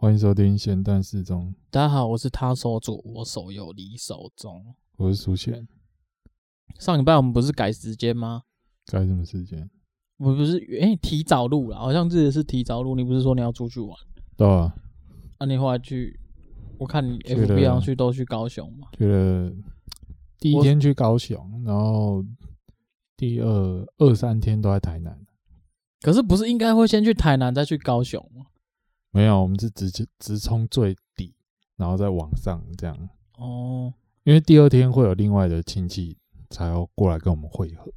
欢迎收听闲淡时中。大家好，我是他手主，我手有你手中。我是苏贤。上礼拜我们不是改时间吗？改什么时间？我不是哎、欸，提早录了，好像这也是提早录。你不是说你要出去玩？对啊。那、啊、你后来去？我看你 FB 上去都去高雄嘛？觉得第一天去高雄，然后第二二三天都在台南。可是不是应该会先去台南再去高雄吗？没有，我们是直接直冲最底，然后再往上这样。哦，因为第二天会有另外的亲戚才要过来跟我们会合，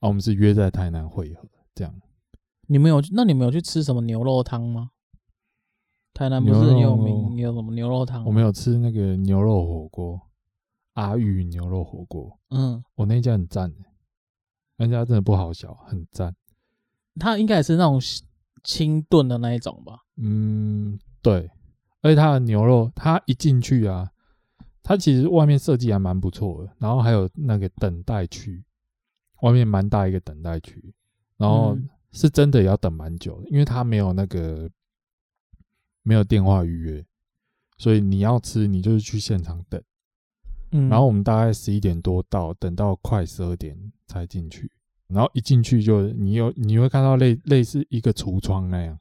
啊，我们是约在台南会合这样。你们有？那你们有去吃什么牛肉汤吗？台南不是很有名？有什么牛肉汤？我们有吃那个牛肉火锅，阿玉牛肉火锅。嗯，我那家很赞，那家真的不好笑，很赞。他应该也是那种清炖的那一种吧？嗯，对。而且它的牛肉，它一进去啊，它其实外面设计还蛮不错的。然后还有那个等待区，外面蛮大一个等待区。然后是真的也要等蛮久的，因为它没有那个没有电话预约，所以你要吃，你就是去现场等。嗯。然后我们大概十一点多到，等到快十二点才进去。然后一进去就你有你会看到类类似一个橱窗那样，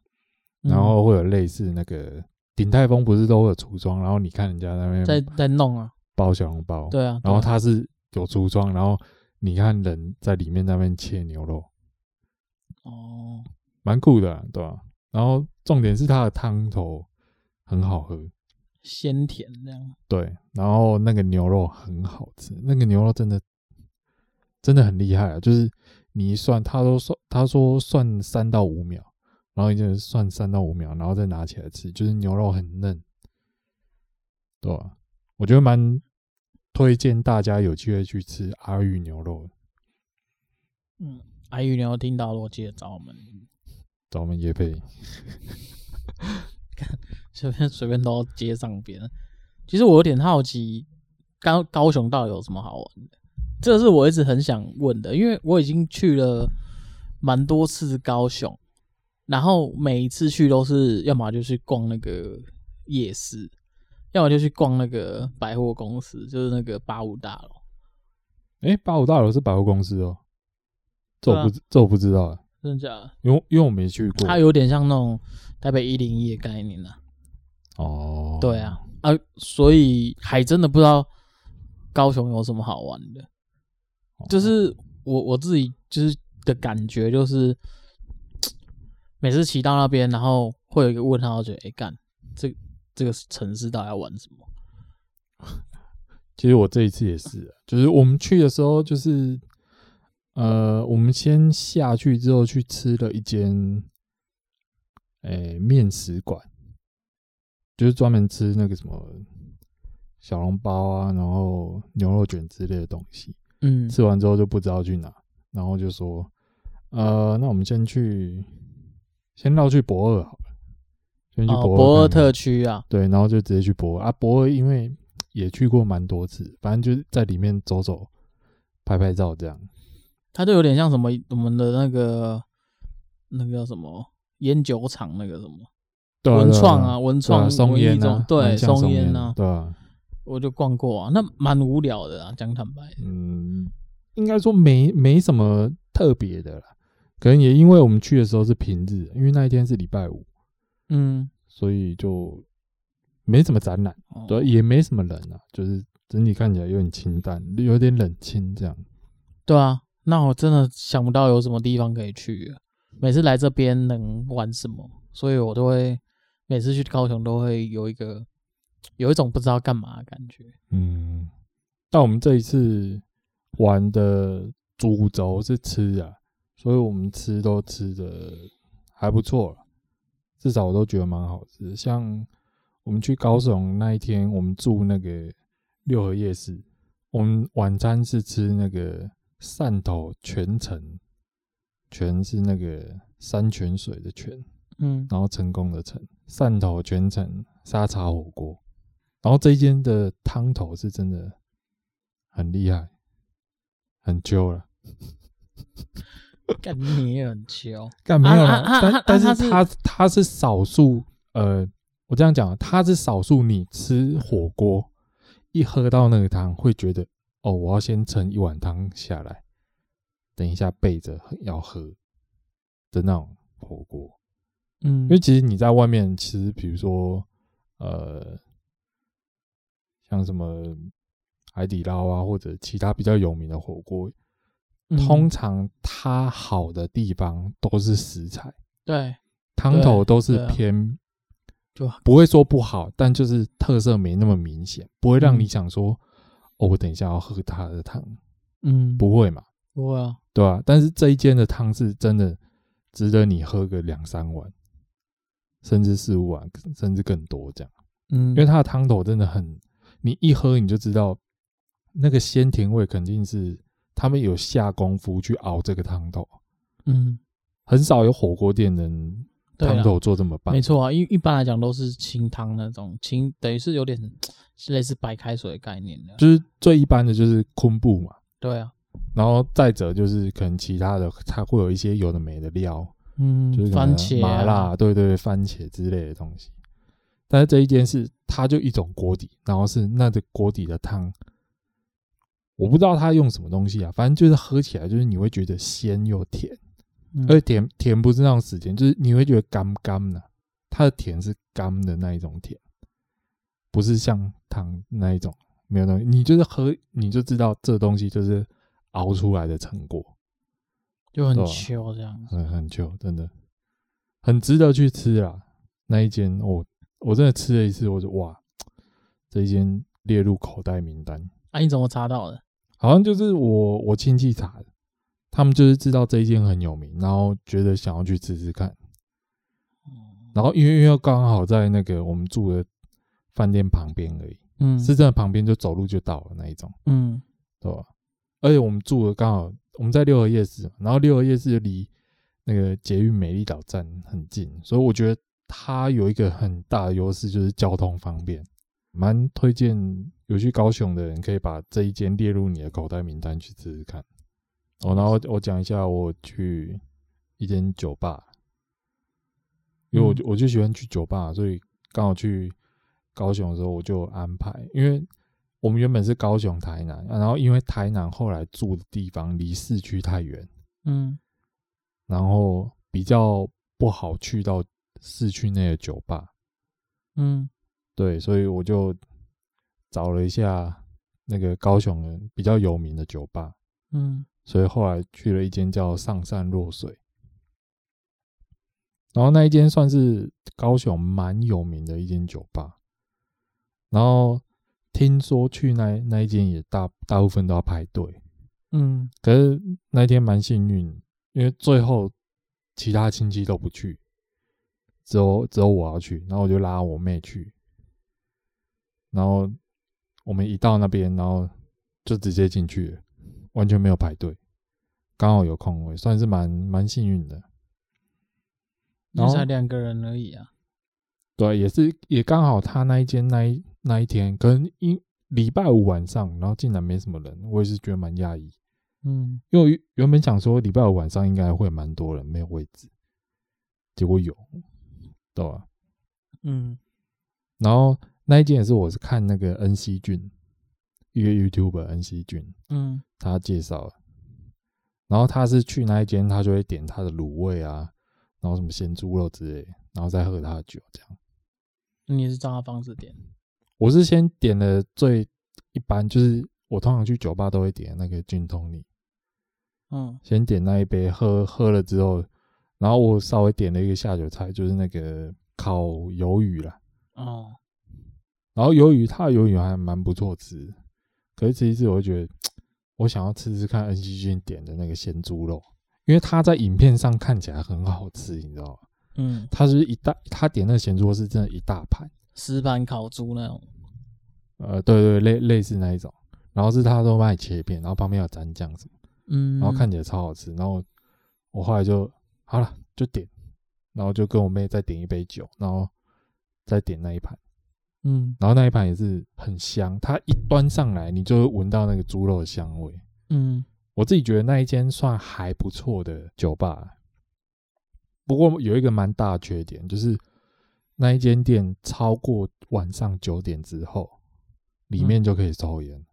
然后会有类似那个鼎泰丰不是都会有橱窗，然后你看人家那边在在弄啊，包小笼包，对啊，然后它是有橱窗，然后你看人在里面那边切牛肉，哦，蛮酷的啊，对吧？然后重点是它的汤头很好喝，鲜甜这样，对，然后那个牛肉很好吃，那个牛肉真的真的很厉害啊，就是。你一算，他都算，他说算三到五秒，然后就算三到五秒，然后再拿起来吃，就是牛肉很嫩，对吧？我觉得蛮推荐大家有机会去吃阿裕牛肉。嗯，阿裕牛肉听到了，我记得找我们，找我们业配，看随便随便都接上边。其实我有点好奇，高高雄到底有什么好玩的？这是我一直很想问的，因为我已经去了蛮多次高雄，然后每一次去都是要么就去逛那个夜市，要么就去逛那个百货公司，就是那个八五大楼。哎，八五大楼是百货公司哦？这我不、啊、这我不知道啊，真的假的？因为因为我没去过，它有点像那种台北一零一的概念啊。哦，对啊，啊，所以还真的不知道高雄有什么好玩的。就是我我自己就是的感觉，就是 每次骑到那边，然后会有一个问号，觉得哎干，这这个城市到底要玩什么？其实我这一次也是，就是我们去的时候，就是呃，我们先下去之后去吃了一间诶面食馆，就是专门吃那个什么小笼包啊，然后牛肉卷之类的东西。嗯，吃完之后就不知道去哪，然后就说，呃，那我们先去，先绕去博二好了，先去博二，哦，驳二特区啊，对，然后就直接去博二啊，博二因为也去过蛮多次，反正就是在里面走走，拍拍照这样。它就有点像什么我们的那个那个叫什么烟酒厂那个什么，文创啊，文创松烟啊，对，松烟啊，对啊。我就逛过啊，那蛮无聊的啊，讲坦白。嗯，应该说没没什么特别的啦，可能也因为我们去的时候是平日，因为那一天是礼拜五，嗯，所以就没什么展览，哦、对，也没什么人啊，就是整体看起来有点清淡，有点冷清这样。对啊，那我真的想不到有什么地方可以去，每次来这边能玩什么，所以我都会每次去高雄都会有一个。有一种不知道干嘛的感觉。嗯，但我们这一次玩的主轴是吃啊，所以我们吃都吃的还不错，至少我都觉得蛮好吃。像我们去高雄那一天，我们住那个六合夜市，我们晚餐是吃那个汕头泉城，全是那个山泉水的泉，嗯，然后成功的成，汕头泉城沙茶火锅。然后这一间的汤头是真的很厉害，很揪了。干你也很揪，干没有了，但但是他他是少数呃，我这样讲，它是少数你吃火锅一喝到那个汤会觉得哦，我要先盛一碗汤下来，等一下备着要喝的那种火锅。嗯，因为其实你在外面吃，比如说呃，像什么海底捞啊，或者其他比较有名的火锅，通常它好的地方都是食材，对，汤头都是偏。就不会说不好，但就是特色没那么明显，不会让你想说，嗯、哦，我等一下要喝它的汤，嗯，不会嘛，不会啊，对吧、啊？但是这一间的汤是真的值得你喝个两三碗，甚至四五碗，甚至更多这样，嗯，因为它的汤头真的很，你一喝你就知道那个鲜甜味肯定是他们有下功夫去熬这个汤头，嗯，很少有火锅店能。汤头做这么棒，没错啊，一一般来讲都是清汤那种清，等于是有点类似白开水的概念的，就是最一般的就是昆布嘛，对啊，然后再者就是可能其他的，它会有一些有的没的料，嗯，就是番茄、麻辣，对对对，番茄之类的东西。但是这一间是它就一种锅底，然后是那个锅底的汤，我不知道它用什么东西啊，反正就是喝起来就是你会觉得鲜又甜。而且甜甜不是那种死甜，就是你会觉得甘甘的，它的甜是甘的那一种甜，不是像汤那一种没有东西。你就是喝，你就知道这东西就是熬出来的成果，就很秋这样，很很秋，真的很值得去吃啦。那一间我我真的吃了一次，我就哇，这一间列入口袋名单。啊，你怎么查到的？好像就是我我亲戚查的。他们就是知道这一间很有名，然后觉得想要去吃吃看。然后因为因为刚好在那个我们住的饭店旁边而已，嗯，是真的旁边就走路就到了那一种，嗯，对吧？而且我们住的刚好我们在六合夜市，然后六合夜市离那个捷运美丽岛站很近，所以我觉得它有一个很大的优势就是交通方便，蛮推荐有去高雄的人可以把这一间列入你的口袋名单去试试看。哦，然后我讲一下，我去一间酒吧，因为我就我就喜欢去酒吧，所以刚好去高雄的时候我就安排，因为我们原本是高雄台南，然后因为台南后来住的地方离市区太远，嗯，然后比较不好去到市区内的酒吧，嗯，对，所以我就找了一下那个高雄的比较有名的酒吧，嗯。所以后来去了一间叫上善若水，然后那一间算是高雄蛮有名的一间酒吧，然后听说去那那一间也大大部分都要排队，嗯，可是那一天蛮幸运，因为最后其他亲戚都不去，只有只有我要去，然后我就拉我妹去，然后我们一到那边，然后就直接进去了。完全没有排队，刚好有空位，算是蛮蛮幸运的。然后才两个人而已啊。对，也是也刚好他那一间那一那一天，可能一礼拜五晚上，然后竟然没什么人，我也是觉得蛮讶异。嗯，因为原本想说礼拜五晚上应该会蛮多人，没有位置，结果有，对吧？嗯，然后那一间也是我是看那个恩熙俊。一个 YouTuber 恩熙俊，嗯，他介绍，然后他是去那一间，他就会点他的卤味啊，然后什么咸猪肉之类，然后再喝他的酒，这样。你是照他方式点？我是先点了最一般，就是我通常去酒吧都会点那个俊通尼，嗯，先点那一杯，喝喝了之后，然后我稍微点了一个下酒菜，就是那个烤鱿鱼啦，哦，然后鱿鱼，它的鱿鱼还蛮不错吃。可是这一次，我会觉得我想要吃吃看恩熙俊点的那个鲜猪肉，因为他在影片上看起来很好吃，你知道吗？嗯，他是一大，他点那个咸猪肉是真的一大盘，石板烤猪那种。呃，对对，类类似那一种，然后是他都卖切片，然后旁边有蘸酱什么，嗯，然后看起来超好吃，然后我后来就好了，就点，然后就跟我妹再点一杯酒，然后再点那一盘。嗯，然后那一盘也是很香，它一端上来，你就会闻到那个猪肉的香味。嗯，我自己觉得那一间算还不错的酒吧，不过有一个蛮大的缺点，就是那一间店超过晚上九点之后，里面就可以抽烟。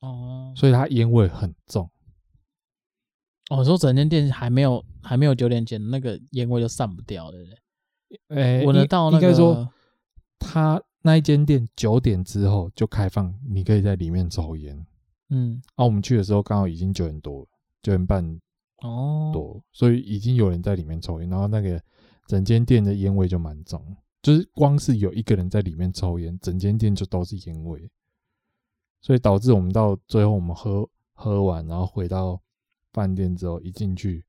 哦，所以它烟味很重。哦，说整间店还没有还没有九点前，那个烟味就散不掉，对不对？哎，闻得到那个。应该说，他那一间店九点之后就开放，你可以在里面抽烟。嗯，啊，我们去的时候刚好已经九点多了，九点半哦多，所以已经有人在里面抽烟，然后那个整间店的烟味就蛮重，就是光是有一个人在里面抽烟，整间店就都是烟味。所以导致我们到最后，我们喝喝完，然后回到饭店之后，一进去，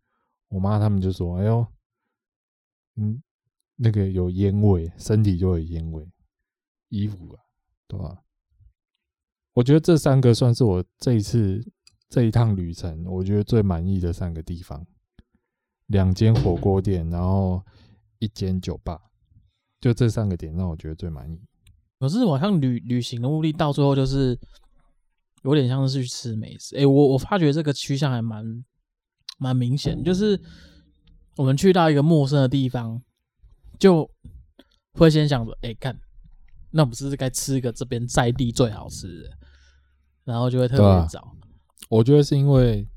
我妈他们就说：“哎呦，嗯，那个有烟味，身体就有烟味，衣服啊，对吧？”我觉得这三个算是我这一次这一趟旅程，我觉得最满意的三个地方：两间火锅店，然后一间酒吧，就这三个点让我觉得最满意。可是好像旅旅行的目的到最后就是。有点像是去吃美食，哎、我我发觉这个趋向还蛮蛮明显，就是我们去到一个陌生的地方，就会先想着，哎、欸，看，那不是该吃一个这边在地最好吃的，然后就会特别找、啊。我觉得是因为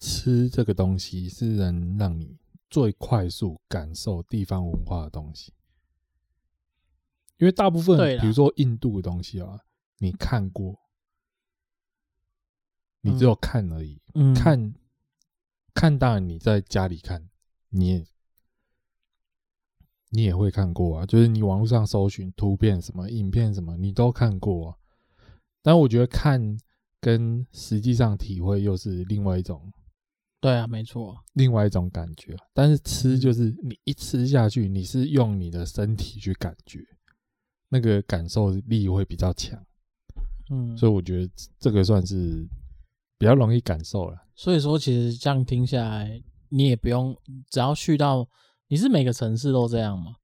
吃这个东西是能让你最快速感受地方文化的东西，因为大部分，比如说印度的东西啊，你看过。你只有看而已，嗯、看，看当然你在家里看，你也你也会看过啊，就是你网络上搜寻图片什么、影片什么，你都看过啊。但我觉得看跟实际上体会又是另外一种，对啊，没错，另外一种感觉。但是吃就是你一吃下去，你是用你的身体去感觉，那个感受力会比较强。嗯，所以我觉得这个算是。比较容易感受了，所以说其实这样听下来，你也不用，只要去到，你是每个城市都这样吗？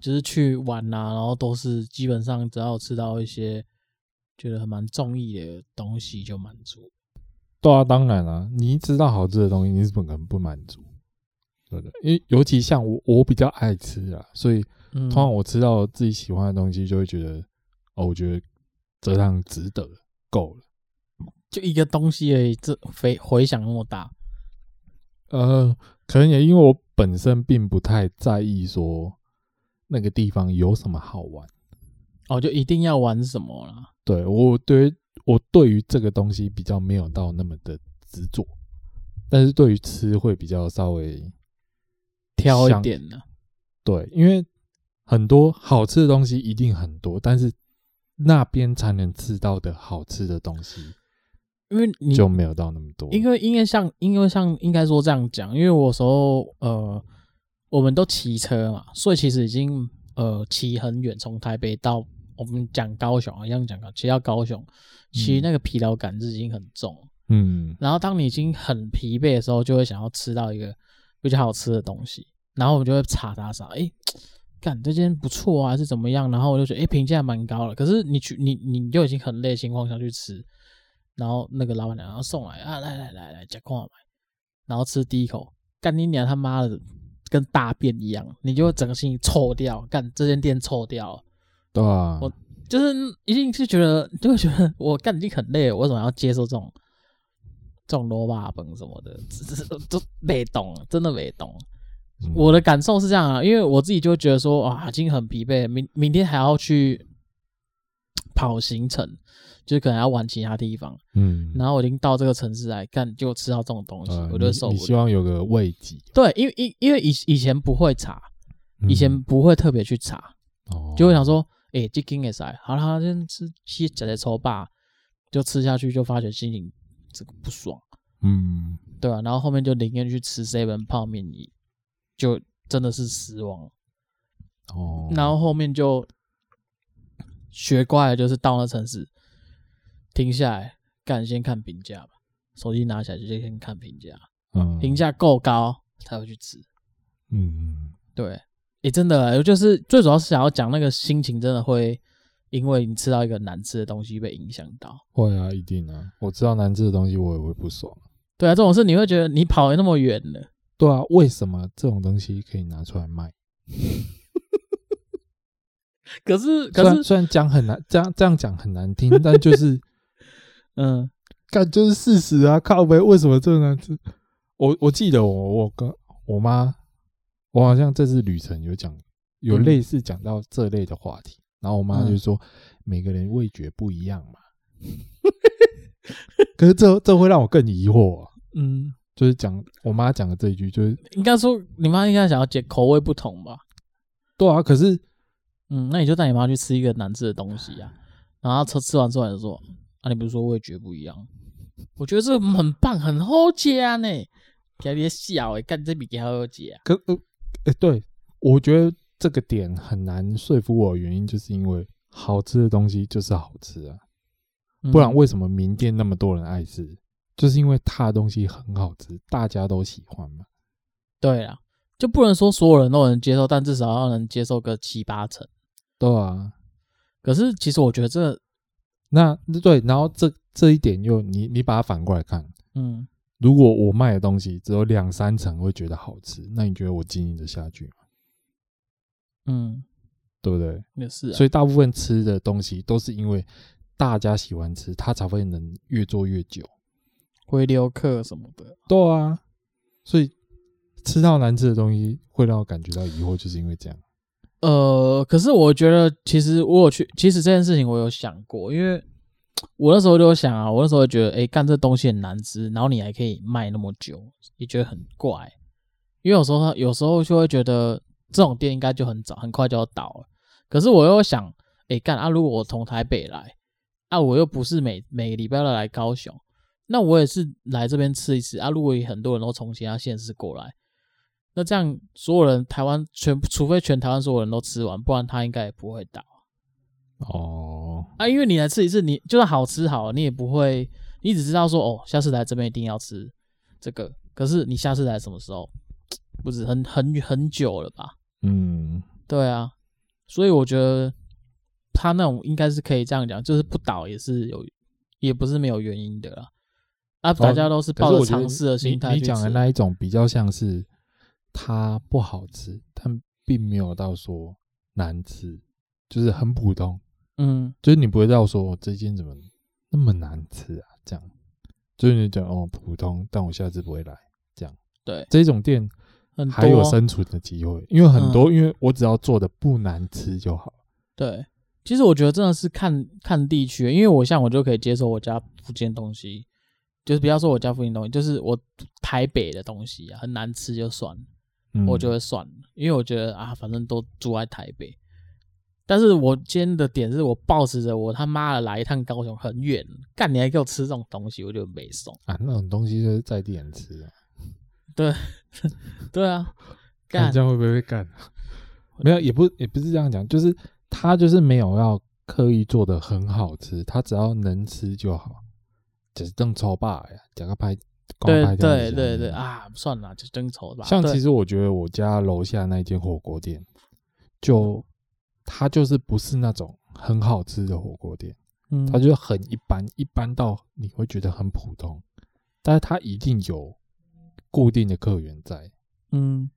就是去玩呐、啊，然后都是基本上只要吃到一些觉得很蛮中意的东西就满足。对啊，当然啊，你一知道好吃的东西，你是不可能不满足，对的。因为尤其像我，我比较爱吃啊，所以通常我吃到自己喜欢的东西，就会觉得，嗯、哦，我觉得这样值得，够了。就一个东西而已，这回回响那么大，呃，可能也因为我本身并不太在意说那个地方有什么好玩，哦，就一定要玩什么啦。对，我对于我对于这个东西比较没有到那么的执着，但是对于吃会比较稍微挑一点呢。对，因为很多好吃的东西一定很多，但是那边才能吃到的好吃的东西。因为你就没有到那么多，因为因为像因为像应该说这样讲，因为我有时候呃，我们都骑车嘛，所以其实已经呃骑很远，从台北到我们讲高雄啊，一样讲高，骑到高雄，其实那个疲劳感是已经很重，嗯，然后当你已经很疲惫的时候，就会想要吃到一个比较好吃的东西，然后我们就会查查查，哎，干这间不错啊，还是怎么样？然后我就觉得哎，评价蛮高了，可是你去你你就已经很累的情况下去吃。然后那个老板娘要送来啊，来来来来，加块买，然后吃第一口，干你娘他妈的，跟大便一样，你就会整个心情臭掉，干这间店臭掉，对啊，我就是一定是觉得，就会觉得我干已经很累了，我为什么要接受这种这种罗巴本什么的，都没懂，真的没懂。嗯、我的感受是这样啊，因为我自己就觉得说啊，已经很疲惫，明明天还要去跑行程。就是可能要玩其他地方，嗯，然后我已经到这个城市来干，就吃到这种东西，呃、我就受不了。你希望有个慰藉，对，因为因因为以以前不会查，以前不会特别去查，就会想说，哎、欸，这间也塞，好了，先吃吃吃的抽吧，就吃下去，就发觉心情这个不爽，嗯，对吧、啊？然后后面就宁愿去吃 seven 泡面，就真的是失望，哦，然后后面就学乖了，就是到那城市。停下来，干先看评价吧。手机拿起来就先看评价，嗯，评价够高才会去吃。嗯，对，诶、欸，真的，就是最主要是想要讲那个心情，真的会因为你吃到一个难吃的东西被影响到。会啊，一定啊，我吃到难吃的东西，我也会不爽。对啊，这种事你会觉得你跑了那么远了。对啊，为什么这种东西可以拿出来卖？可是，可是虽然讲很难，这样这样讲很难听，但就是，嗯，干就是事实啊！靠呗，为什么这么难吃？我我记得我我跟我妈，我好像这次旅程有讲，有类似讲到这类的话题，嗯、然后我妈就说、嗯、每个人味觉不一样嘛。可是这这会让我更疑惑、啊，嗯，就是讲我妈讲的这一句，就是应该说你妈应该想要解口味不同吧？对啊，可是。嗯，那你就带你妈去吃一个难吃的东西啊，然后吃吃完之后就说，啊，你不是说味觉不一样？我觉得这很棒，很好吃啊呢，别别小诶，干这比较好吃啊。可呃，哎、欸，对，我觉得这个点很难说服我的原因，就是因为好吃的东西就是好吃啊，不然为什么名店那么多人爱吃？嗯、就是因为它的东西很好吃，大家都喜欢嘛。对啊，就不能说所有人都能接受，但至少要能接受个七八成。对啊，可是其实我觉得这那对，然后这这一点又你你把它反过来看，嗯，如果我卖的东西只有两三成会觉得好吃，那你觉得我经营的下去吗？嗯，对不对？也是啊，所以大部分吃的东西都是因为大家喜欢吃，它才会能越做越久，回流客什么的。对啊，所以吃到难吃的东西会让我感觉到疑惑，就是因为这样。呃，可是我觉得，其实我有去，其实这件事情我有想过，因为我那时候就想啊，我那时候觉得，哎、干这东西很难吃，然后你还可以卖那么久，也觉得很怪。因为有时候，有时候就会觉得这种店应该就很早，很快就要倒了。可是我又想，哎、干啊，如果我从台北来，啊，我又不是每每个礼拜都来高雄，那我也是来这边吃一次啊。如果很多人都从其他县市过来。那这样，所有人台湾全，除非全台湾所有人都吃完，不然他应该也不会倒。哦，啊，因为你来吃一次，你就算好吃好，你也不会，你只知道说，哦，下次来这边一定要吃这个。可是你下次来什么时候？不是很很很久了吧？嗯，对啊。所以我觉得他那种应该是可以这样讲，就是不倒也是有，也不是没有原因的啦。啊，大家都是抱着尝试的心态。你讲的那一种比较像是。它不好吃，但并没有到说难吃，就是很普通。嗯，就是你不会到说这间怎么那么难吃啊？这样，就是你讲哦普通，但我下次不会来。这样，对，这种店还有生存的机会，因为很多，因为我只要做的不难吃就好。对，其实我觉得真的是看看地区，因为我像我就可以接受我家附近东西，就是不要说我家附近东西，就是我台北的东西啊，很难吃就算了。我就会算了，因为我觉得啊，反正都住在台北。但是我今天的点是我抱持着我他妈的来一趟高雄很远，干你还给我吃这种东西，我就没送啊。那种东西就是在地人吃啊。对，对啊，干这样会不会被干？没有，也不也不是这样讲，就是他就是没有要刻意做的很好吃，他只要能吃就好，就是正超霸呀，讲个拍。对对对对啊，算了，就争丑吧。像其实我觉得我家楼下那间火锅店，就它就是不是那种很好吃的火锅店，嗯，它就很一般，一般到你会觉得很普通，但是它一定有固定的客源在，嗯，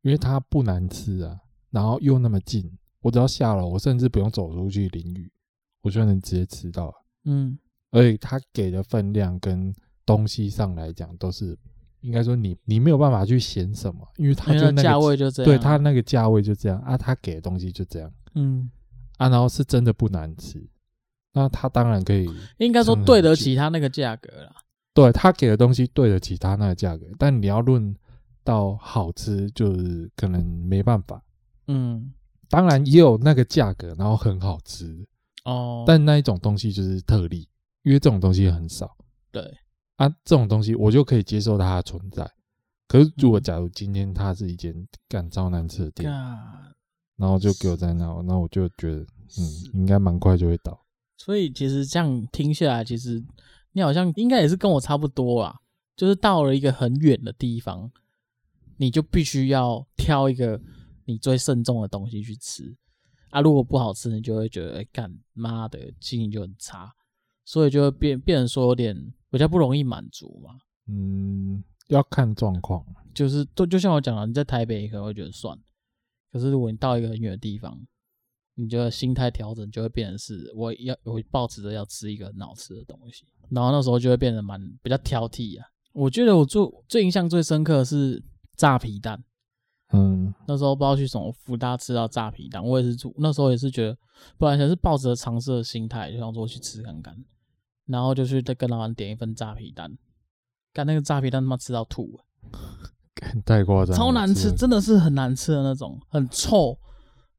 因为它不难吃啊，然后又那么近，我只要下楼，我甚至不用走出去淋雨，我就能直接吃到，嗯，而且它给的分量跟。东西上来讲都是，应该说你你没有办法去嫌什么，因为他就那个价位就这样，对他那个价位就这样啊，他给的东西就这样，嗯，啊，然后是真的不难吃，那他当然可以，应该说对得起他那个价格了，对他给的东西对得起他那个价格，但你要论到好吃，就是可能没办法，嗯，当然也有那个价格，然后很好吃哦，但那一种东西就是特例，因为这种东西很少，对。啊，这种东西我就可以接受它的存在。可是，如果假如今天它是一间干超难吃的店，然后就给我在那，那我就觉得，嗯，应该蛮快就会倒。所以，其实这样听下来，其实你好像应该也是跟我差不多啊。就是到了一个很远的地方，你就必须要挑一个你最慎重的东西去吃啊。如果不好吃，你就会觉得，哎，干妈的，心情就很差。所以就会变变成说有点。比较不容易满足嘛，嗯，要看状况，就是就就像我讲了，你在台北可能会觉得算，可是如果你到一个很远的地方，你就心态调整就会变成是，我要我会抱持着要吃一个很好吃的东西，然后那时候就会变得蛮比较挑剔啊。我觉得我最最印象最深刻的是炸皮蛋，嗯，那时候不知道去什么福大吃到炸皮蛋，我也是住那时候也是觉得，本来想是抱着尝试的心态，就想说去吃看看，然后就去再跟老板点一份炸皮蛋，干那个炸皮蛋他妈吃到吐，太夸张，超难吃，真的是很难吃的那种，很臭，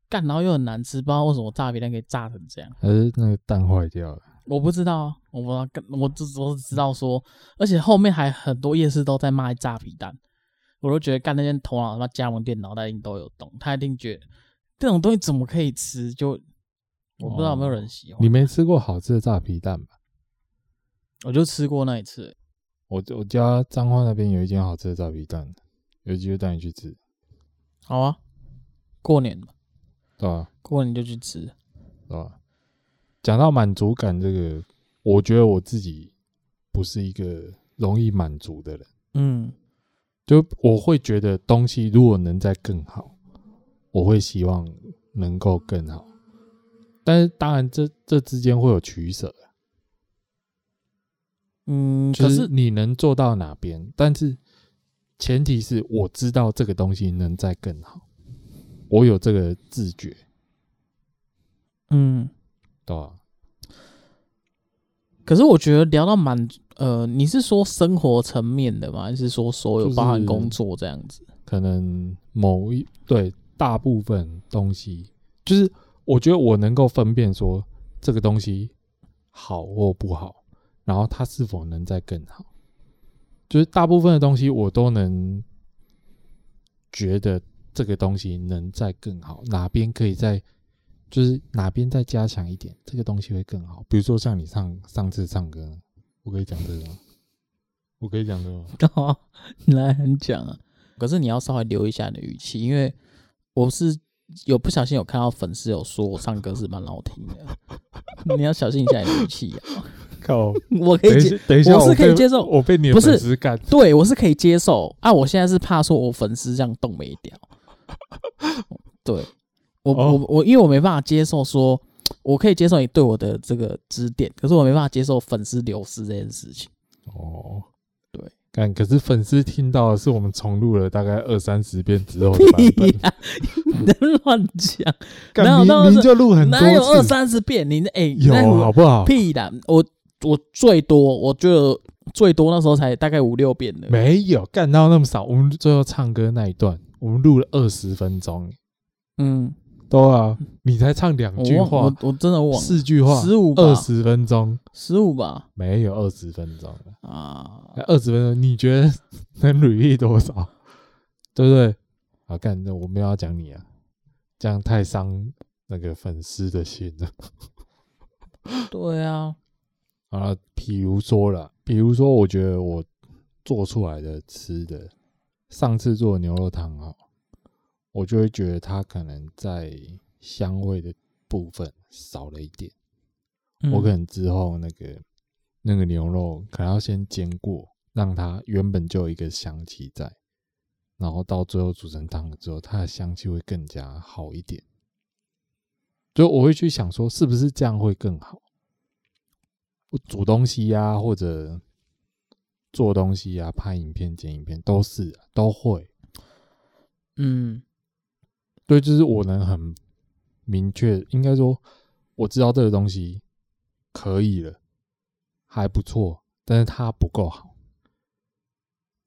干然后又很难吃，不知道为什么炸皮蛋可以炸成这样，还是那个蛋坏掉了。我不知道啊，我不知道，我只我只知道说，而且后面还很多夜市都在卖炸皮蛋，我都觉得干那间头脑他妈加盟店脑袋一定都有洞，他一定觉得这种东西怎么可以吃？就我不知道有没有人喜欢。你没吃过好吃的炸皮蛋吧？我就吃过那一次。我我家彰化那边有一间好吃的炸皮蛋，有机会带你去吃。好啊，过年嘛，对吧？过年就去吃，对吧？讲到满足感这个，我觉得我自己不是一个容易满足的人。嗯，就我会觉得东西如果能再更好，我会希望能够更好。但是当然这，这这之间会有取舍。嗯，可是你能做到哪边，但是前提是我知道这个东西能再更好，我有这个自觉。嗯。对啊，可是我觉得聊到满，呃，你是说生活层面的吗？还是说所有包含工作这样子？可能某一对大部分东西，就是我觉得我能够分辨说这个东西好或不好，然后它是否能再更好，就是大部分的东西我都能觉得这个东西能再更好，哪边可以再。就是哪边再加强一点，这个东西会更好。比如说像你上上次唱歌，我可以讲这个吗？我可以讲这个吗？好，你来很讲啊。可是你要稍微留一下你的语气，因为我是有不小心有看到粉丝有说我唱歌是蛮好听的，你要小心一下你的语气啊。靠，我可以接，等一下，我是可以接受，我被你的粉丝干，对我是可以接受啊。我现在是怕说我粉丝这样动没掉，对。我我我，因为我没办法接受说，我可以接受你对我的这个指点，可是我没办法接受粉丝流失这件事情。哦，对，但可是粉丝听到的是我们重录了大概二三十遍之后的你在乱讲，哪有明明就录很多，哪有二三十遍？你哎，有好不好？屁的，我我最多，我觉得最多那时候才大概五六遍的，没有干到那么少。我们最后唱歌那一段，我们录了二十分钟，嗯。对啊，你才唱两句话，我我真的忘了四句话，十五二十分钟，十五吧，没有二十分钟啊，二十分钟，你觉得能履历多少？对不对？好，干，那我没有要讲你啊，这样太伤那个粉丝的心了。对啊，啊，比如说了，比如说，我觉得我做出来的吃的，上次做的牛肉汤哦。我就会觉得它可能在香味的部分少了一点，嗯、我可能之后那个那个牛肉可能要先煎过，让它原本就有一个香气在，然后到最后煮成汤了之后，它的香气会更加好一点。就我会去想说，是不是这样会更好？我煮东西呀、啊，或者做东西呀、啊，拍影片、剪影片，都是、啊、都会，嗯。对，就是我能很明确，应该说我知道这个东西可以了，还不错，但是它不够好，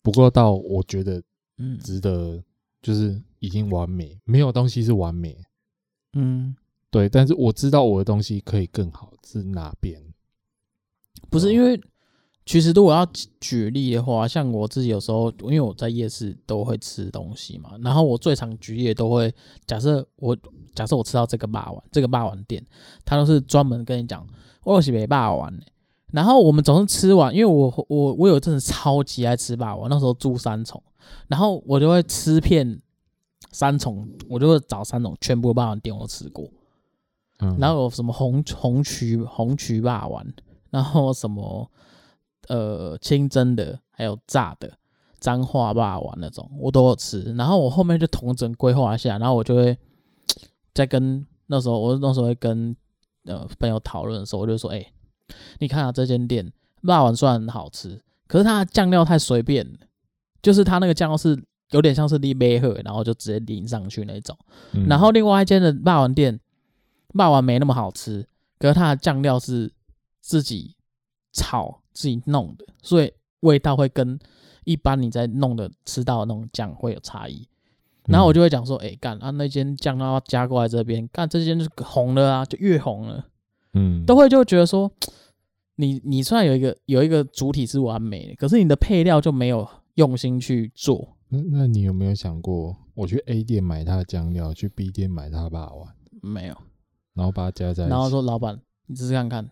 不够到我觉得嗯值得，就是已经完美，没有东西是完美，嗯，对，但是我知道我的东西可以更好，是哪边？不是因为。其实，如果要举例的话，像我自己有时候，因为我在夜市都会吃东西嘛，然后我最常举例都会假设我假设我吃到这个霸王，这个霸王店，他都是专门跟你讲我是没霸王的。然后我们总是吃完，因为我我我有阵子超级爱吃霸王，那时候住三重，然后我就会吃遍三重，我就会找三重全部霸王店我都吃过，嗯，然后有什么红红曲红曲霸王，然后什么。呃，清蒸的，还有炸的，脏话霸王那种，我都有吃。然后我后面就统整规划一下，然后我就会再跟那时候我那时候会跟呃朋友讨论的时候，我就说，哎、欸，你看啊，这间店霸王虽然很好吃，可是它的酱料太随便，就是它那个酱料是有点像是立杯喝，然后就直接淋上去那种。嗯、然后另外一间的霸王店，霸王没那么好吃，可是它的酱料是自己炒自己弄的，所以味道会跟一般你在弄的吃到的那种酱会有差异。然后我就会讲说，哎、欸，干啊，那间酱料加过来这边，干这间就红了啊，就越红了，嗯，都会就觉得说，你你虽然有一个有一个主体是完美的，可是你的配料就没有用心去做。那那你有没有想过，我去 A 店买它的酱料，去 B 店买它的肉圆？没有，然后把它加在一起，然后说老板，你试试看看，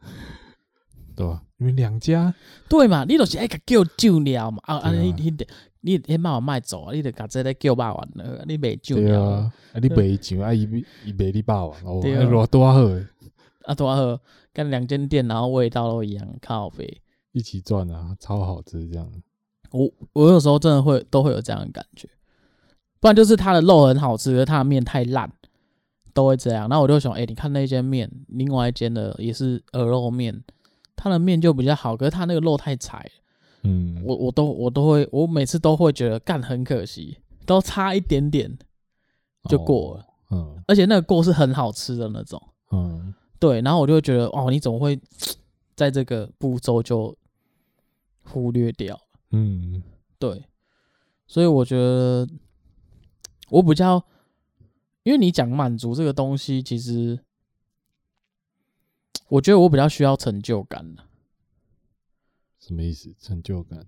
对吧？你们两家对嘛？你都是爱个叫酒料嘛？啊啊，你你得。你迄肉圆卖走啊！你得甲这个叫肉圆了，你卖酒料啊！你卖酱啊，伊伊卖你肉圆哦，偌多好啊，多好！干两间店，然后味道都一样，靠啡一起赚啊，超好吃这样。我我有时候真的会都会有这样的感觉，不然就是它的肉很好吃，可是它的面太烂，都会这样。那我就想，哎、欸，你看那间面，另外一间的也是鹅肉面，它的面就比较好，可是它那个肉太柴。嗯，我我都我都会，我每次都会觉得干很可惜，都差一点点就过了。哦、嗯，而且那个过是很好吃的那种。嗯，对，然后我就会觉得，哦，你怎么会 在这个步骤就忽略掉？嗯，对，所以我觉得我比较，因为你讲满足这个东西，其实我觉得我比较需要成就感的。什么意思？成就感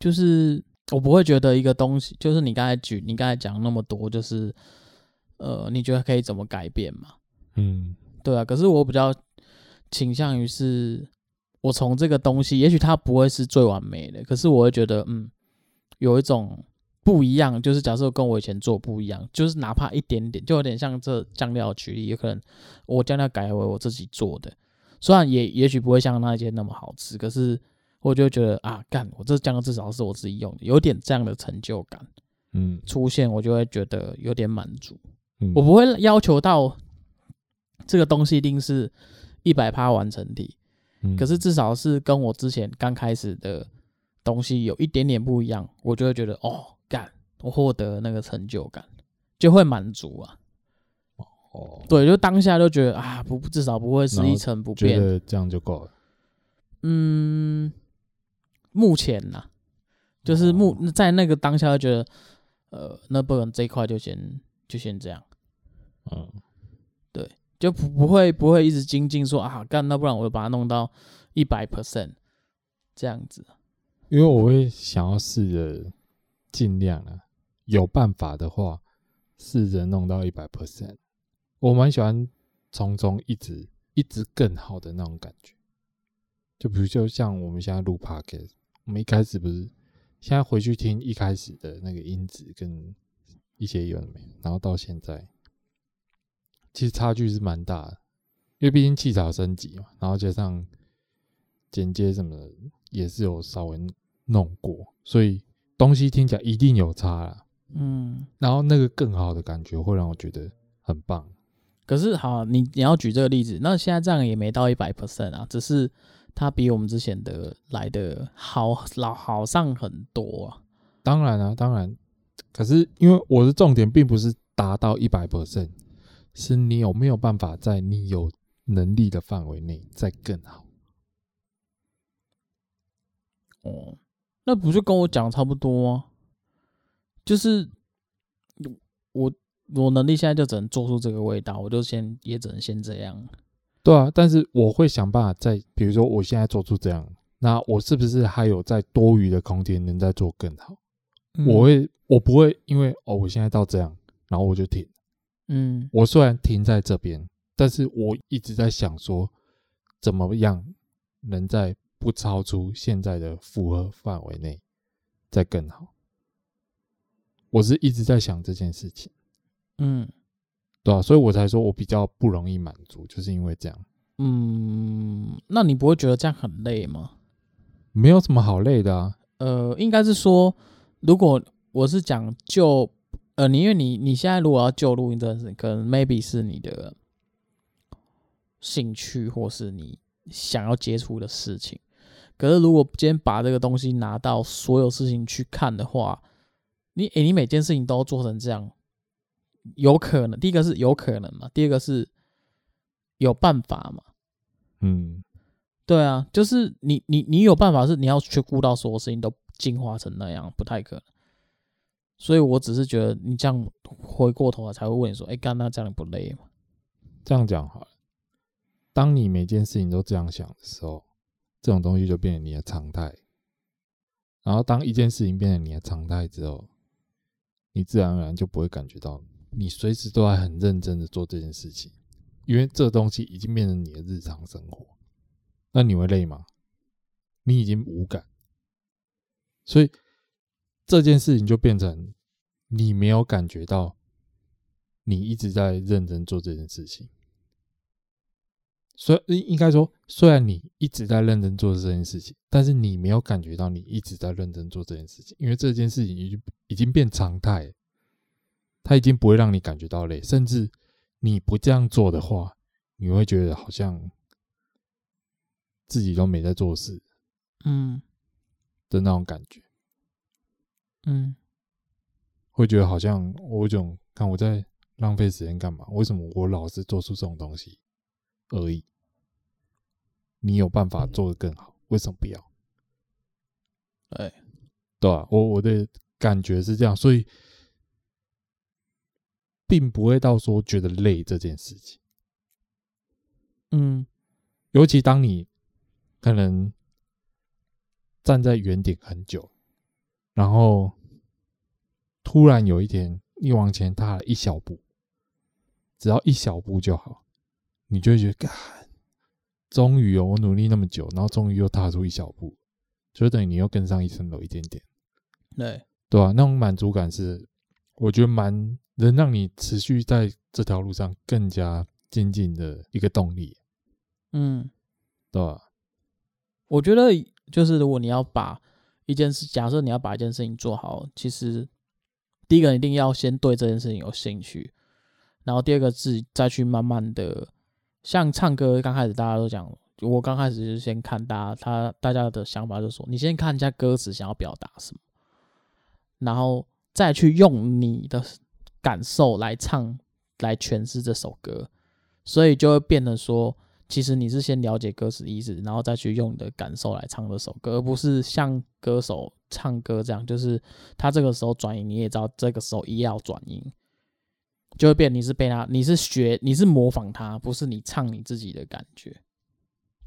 就是我不会觉得一个东西，就是你刚才举，你刚才讲那么多，就是呃，你觉得可以怎么改变嘛？嗯，对啊。可是我比较倾向于是，我从这个东西，也许它不会是最完美的，可是我会觉得，嗯，有一种不一样，就是假设跟我以前做不一样，就是哪怕一点点，就有点像这酱料举例，有可能我将它改为我自己做的。虽然也也许不会像那一间那么好吃，可是我就觉得啊，干我这酱料至少是我自己用的，有点这样的成就感，嗯，出现我就会觉得有点满足。嗯，我不会要求到这个东西一定是一百趴完成体，嗯，可是至少是跟我之前刚开始的东西有一点点不一样，我就会觉得哦，干我获得那个成就感就会满足啊。哦，对，就当下就觉得啊，不，至少不会是一成不变，觉得这样就够了。嗯，目前呐，就是目在那个当下就觉得，呃，那不然这一块就先就先这样。嗯，对，就不不会不会一直精进说啊，干那不然我就把它弄到一百 percent 这样子。因为我会想要试着尽量啊，有办法的话，试着弄到一百 percent。我蛮喜欢从中一直一直更好的那种感觉，就比如就像我们现在录 podcast，我们一开始不是现在回去听一开始的那个音质跟一些有的没，然后到现在其实差距是蛮大的，因为毕竟器材升级嘛，然后加上剪接什么的也是有稍微弄过，所以东西听起来一定有差啦。嗯，然后那个更好的感觉会让我觉得很棒。可是好，你你要举这个例子，那现在这样也没到一百 percent 啊，只是它比我们之前的来的好老好上很多啊。当然啊，当然，可是因为我的重点并不是达到一百 percent，是你有没有办法在你有能力的范围内再更好。哦，那不就跟我讲差不多吗？就是我。我能力现在就只能做出这个味道，我就先也只能先这样。对啊，但是我会想办法在，比如说我现在做出这样，那我是不是还有在多余的空间能再做更好？嗯、我会，我不会因为哦，我现在到这样，然后我就停。嗯，我虽然停在这边，但是我一直在想说，怎么样能在不超出现在的负荷范围内再更好？我是一直在想这件事情。嗯，对啊，所以我才说我比较不容易满足，就是因为这样。嗯，那你不会觉得这样很累吗？没有什么好累的啊。呃，应该是说，如果我是讲就呃，你因为你你现在如果要救录音这件事，可能 maybe 是你的兴趣，或是你想要接触的事情。可是如果今天把这个东西拿到所有事情去看的话，你诶、欸，你每件事情都做成这样，有可能。第一个是有可能嘛，第二个是有办法嘛。嗯，对啊，就是你你你有办法是你要去顾到所有事情都进化成那样，不太可能。所以我只是觉得你这样回过头来才会问你说：“哎，干那这样你不累吗？”这样讲好了。当你每件事情都这样想的时候，这种东西就变成你的常态。然后当一件事情变成你的常态之后，你自然而然就不会感觉到你随时都在很认真的做这件事情，因为这东西已经变成你的日常生活。那你会累吗？你已经无感，所以。这件事情就变成你没有感觉到，你一直在认真做这件事情。所以应该说，虽然你一直在认真做这件事情，但是你没有感觉到你一直在认真做这件事情，因为这件事情已经已经变常态，它已经不会让你感觉到累，甚至你不这样做的话，你会觉得好像自己都没在做事，嗯的那种感觉。嗯，会觉得好像我有种看我在浪费时间干嘛？为什么我老是做出这种东西而已？你有办法做得更好，为什么不要？哎，对啊，我我的感觉是这样，所以并不会到说觉得累这件事情。嗯，尤其当你可能站在原点很久。然后，突然有一天，你往前踏了一小步，只要一小步就好，你就会觉得，终于哦，我努力那么久，然后终于又踏出一小步，就等于你又跟上一层楼一点点，对对啊？那种满足感是，我觉得蛮能让你持续在这条路上更加精进的一个动力，嗯，对吧？我觉得就是如果你要把。一件事，假设你要把一件事情做好，其实第一个一定要先对这件事情有兴趣，然后第二个是再去慢慢的，像唱歌刚开始大家都讲，我刚开始就先看大家他大家的想法，就说你先看一下歌词想要表达什么，然后再去用你的感受来唱来诠释这首歌，所以就会变得说。其实你是先了解歌词意思，然后再去用你的感受来唱这首歌，而不是像歌手唱歌这样，就是他这个时候转音，你也知道这个时候也要转音，就会变你是被他，你是学，你是模仿他，不是你唱你自己的感觉。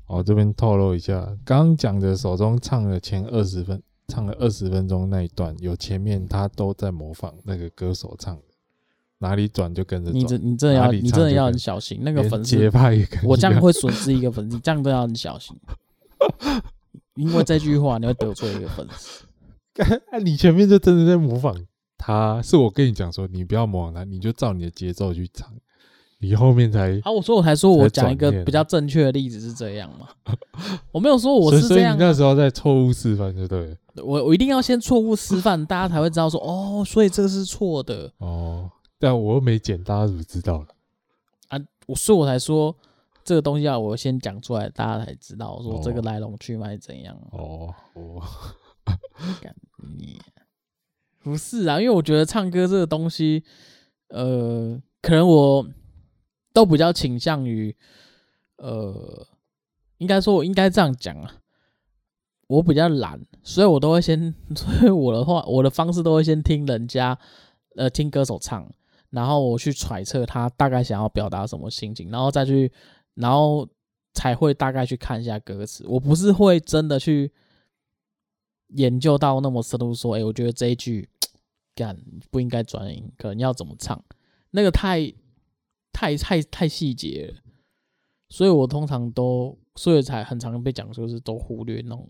哦，这边透露一下，刚刚讲的手中唱了前二十分，唱了二十分钟那一段，有前面他都在模仿那个歌手唱的。哪里转就跟着转，你这你真的要你真的要很小心，那个粉丝，我这样会损失一个粉丝，你这样都要很小心，因为这句话你会得罪一个粉丝。哎，你前面就真的在模仿他，是我跟你讲说，你不要模仿他，你就照你的节奏去唱，你后面才啊，我说我才说我讲一个比较正确的例子是这样嘛，我没有说我是这样，所以你那时候在错误示范，就对了。我我一定要先错误示范，大家才会知道说哦，所以这个是错的哦。但我又没剪，大家怎么知道了？啊，我所以我才说这个东西啊我先讲出来，大家才知道说这个来龙去脉怎样。哦哦，干你不是啊，因为我觉得唱歌这个东西，呃，可能我都比较倾向于，呃，应该说我应该这样讲啊，我比较懒，所以我都会先，所以我的话，我的方式都会先听人家，呃，听歌手唱。然后我去揣测他大概想要表达什么心情，然后再去，然后才会大概去看一下歌词。我不是会真的去研究到那么深度，说，哎，我觉得这一句 干不应该转音，可能要怎么唱，那个太太太太细节了。所以我通常都，所以才很常被讲说是都忽略那种，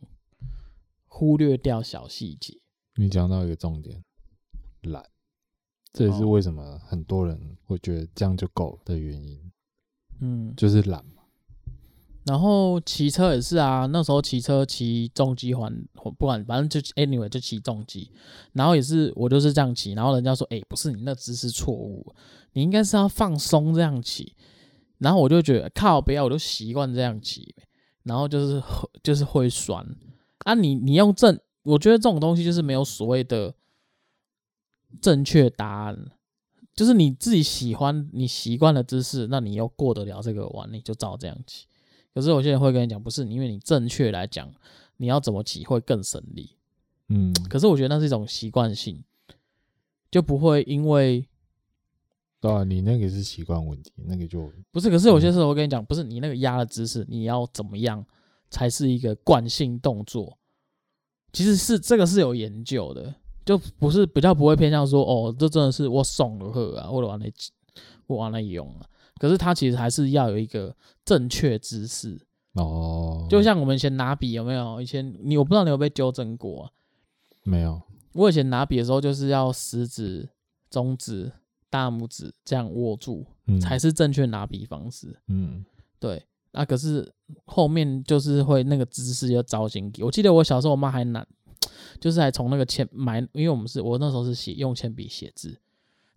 忽略掉小细节。你讲到一个重点，懒。这也是为什么很多人会觉得这样就够的原因，嗯，就是懒嘛。然后骑车也是啊，那时候骑车骑重机环，不管反正就 anyway 就骑重机，然后也是我就是这样骑，然后人家说，哎、不是你那姿势错误，你应该是要放松这样骑，然后我就觉得靠不要，我都习惯这样骑，然后就是就是会酸。啊你，你用正，我觉得这种东西就是没有所谓的正确答案，就是你自己喜欢你习惯的姿势，那你又过得了这个弯，你就照这样骑。可是有些人会跟你讲，不是，因为你正确来讲，你要怎么骑会更省力。嗯，可是我觉得那是一种习惯性，就不会因为，对啊，你那个是习惯问题，那个就不是。可是有些时候我跟你讲，不是你那个压的姿势，你要怎么样才是一个惯性动作？其实是这个是有研究的，就不是比较不会偏向说，哦，这真的是我送了喝啊，或者往那我往那用啊。可是它其实还是要有一个正确姿势哦，就像我们以前拿笔有没有？以前你我不知道你有被纠正过啊？没有。我以前拿笔的时候就是要食指、中指、大拇指这样握住，嗯、才是正确拿笔方式。嗯，对。那、啊、可是后面就是会那个姿势要糟心。我记得我小时候我妈还拿，就是还从那个铅买，因为我们是我那时候是写用铅笔写字，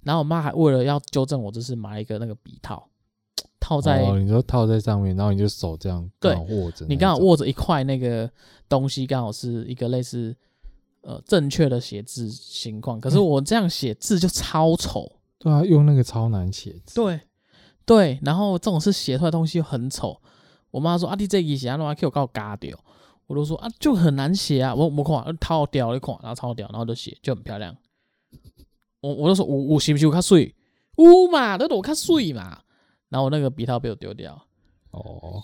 然后我妈还为了要纠正我，就是买一个那个笔套。套在，哦，你说套在上面，然后你就手这样刚好握着，你刚好握着一块那个东西，刚好是一个类似呃正确的写字情况。可是我这样写字就超丑，嗯，对啊，用那个超难写字，对对，然后这种是写出来的东西又很丑。我妈说啊，你这一写啊，那给我搞嘎掉，我都说啊，就很难写啊，我我看套掉一款，然后抄掉，然后就写就很漂亮。我我就说我我是不是有较水？有嘛，都我较水嘛。然后我那个笔套被我丢掉。哦，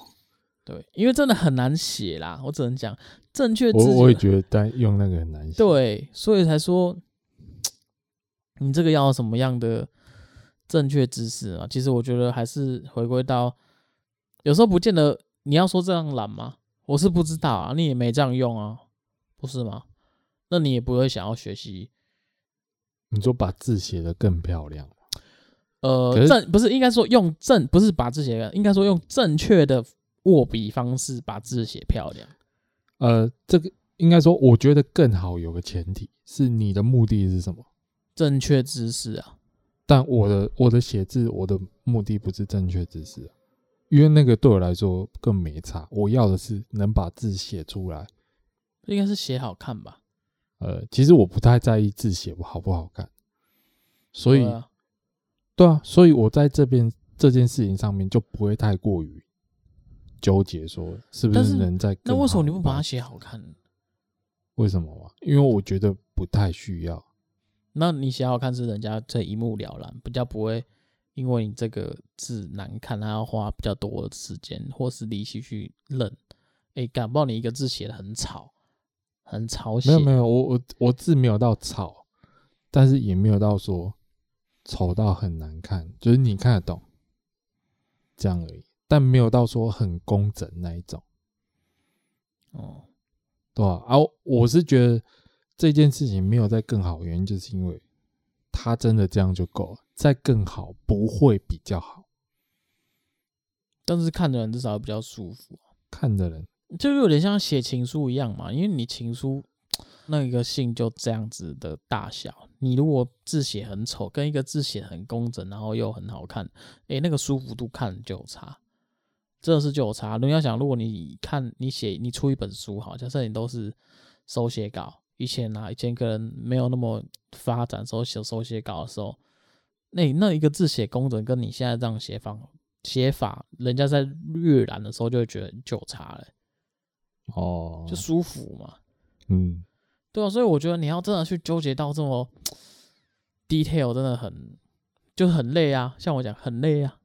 对，因为真的很难写啦，我只能讲正确字。我我也觉得单用那个很难写。对，所以才说你这个要什么样的正确姿势啊？其实我觉得还是回归到，有时候不见得你要说这样懒吗？我是不知道啊，你也没这样用啊，不是吗？那你也不会想要学习。你说把字写得更漂亮。呃，正不是应该说用正，不是把字写，应该说用正确的握笔方式把字写漂亮。呃，这个应该说，我觉得更好有个前提是你的目的是什么？正确姿势啊。但我的我的写字，我的目的不是正确姿势啊，因为那个对我来说更没差。我要的是能把字写出来，应该是写好看吧？呃，其实我不太在意字写不好不好看，所以。对啊，所以我在这边这件事情上面就不会太过于纠结，说是不是能在。那为什么你不把它写好看？为什么啊？因为我觉得不太需要。那你写好看是人家这一目了然，比较不会因为你这个字难看，他要花比较多的时间或是力气去认。哎、欸，敢不你一个字写的很吵，很吵写。没有没有，我我我字没有到吵，但是也没有到说。丑到很难看，就是你看得懂这样而已，但没有到说很工整那一种。哦，对吧？啊，我是觉得这件事情没有再更好，原因就是因为他真的这样就够了，再更好不会比较好。但是看的人至少比较舒服，看的人就有点像写情书一样嘛，因为你情书。那个信就这样子的大小，你如果字写很丑，跟一个字写很工整，然后又很好看，诶，那个舒服度看就有差，真的是就有差。你要想，如果你看你写你出一本书，好，假设你都是手写稿，以前啊，以前可能没有那么发展，手写手写稿的时候，那那一个字写工整，跟你现在这样写法写法，人家在阅览的时候就会觉得就有差了，哦，就舒服嘛，嗯。对啊，所以我觉得你要真的去纠结到这么 detail，真的很就很累啊。像我讲很累啊，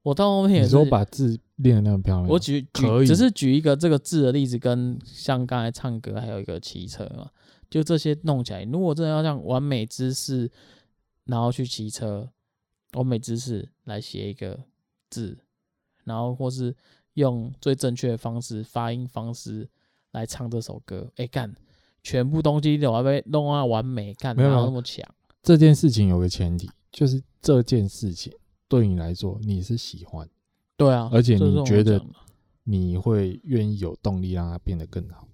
我到后面也是说把字练得那么漂亮。我举举只是举一个这个字的例子，跟像刚才唱歌还有一个骑车嘛，就这些弄起来。如果真的要这样完美姿势，然后去骑车，完美姿势来写一个字，然后或是用最正确的方式发音方式来唱这首歌，哎干。全部东西都要被弄啊完美，干没有那么强。这件事情有个前提，就是这件事情对你来说你是喜欢，对啊，而且你觉得你会愿意有动力让它变得更好。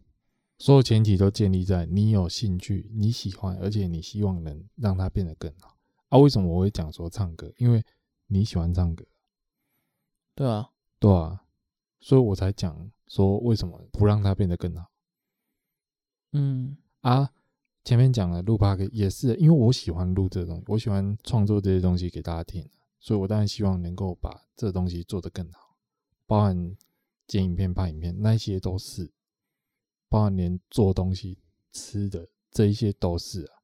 所有前提都建立在你有兴趣、你喜欢，而且你希望能让它变得更好。啊，为什么我会讲说唱歌？因为你喜欢唱歌。对啊，对啊，所以我才讲说为什么不让它变得更好。嗯啊，前面讲了录 Podcast 也是，因为我喜欢录这个东西，我喜欢创作这些东西给大家听，所以我当然希望能够把这东西做得更好，包含剪影片、拍影片，那些都是，包含连做东西、吃的这一些都是啊。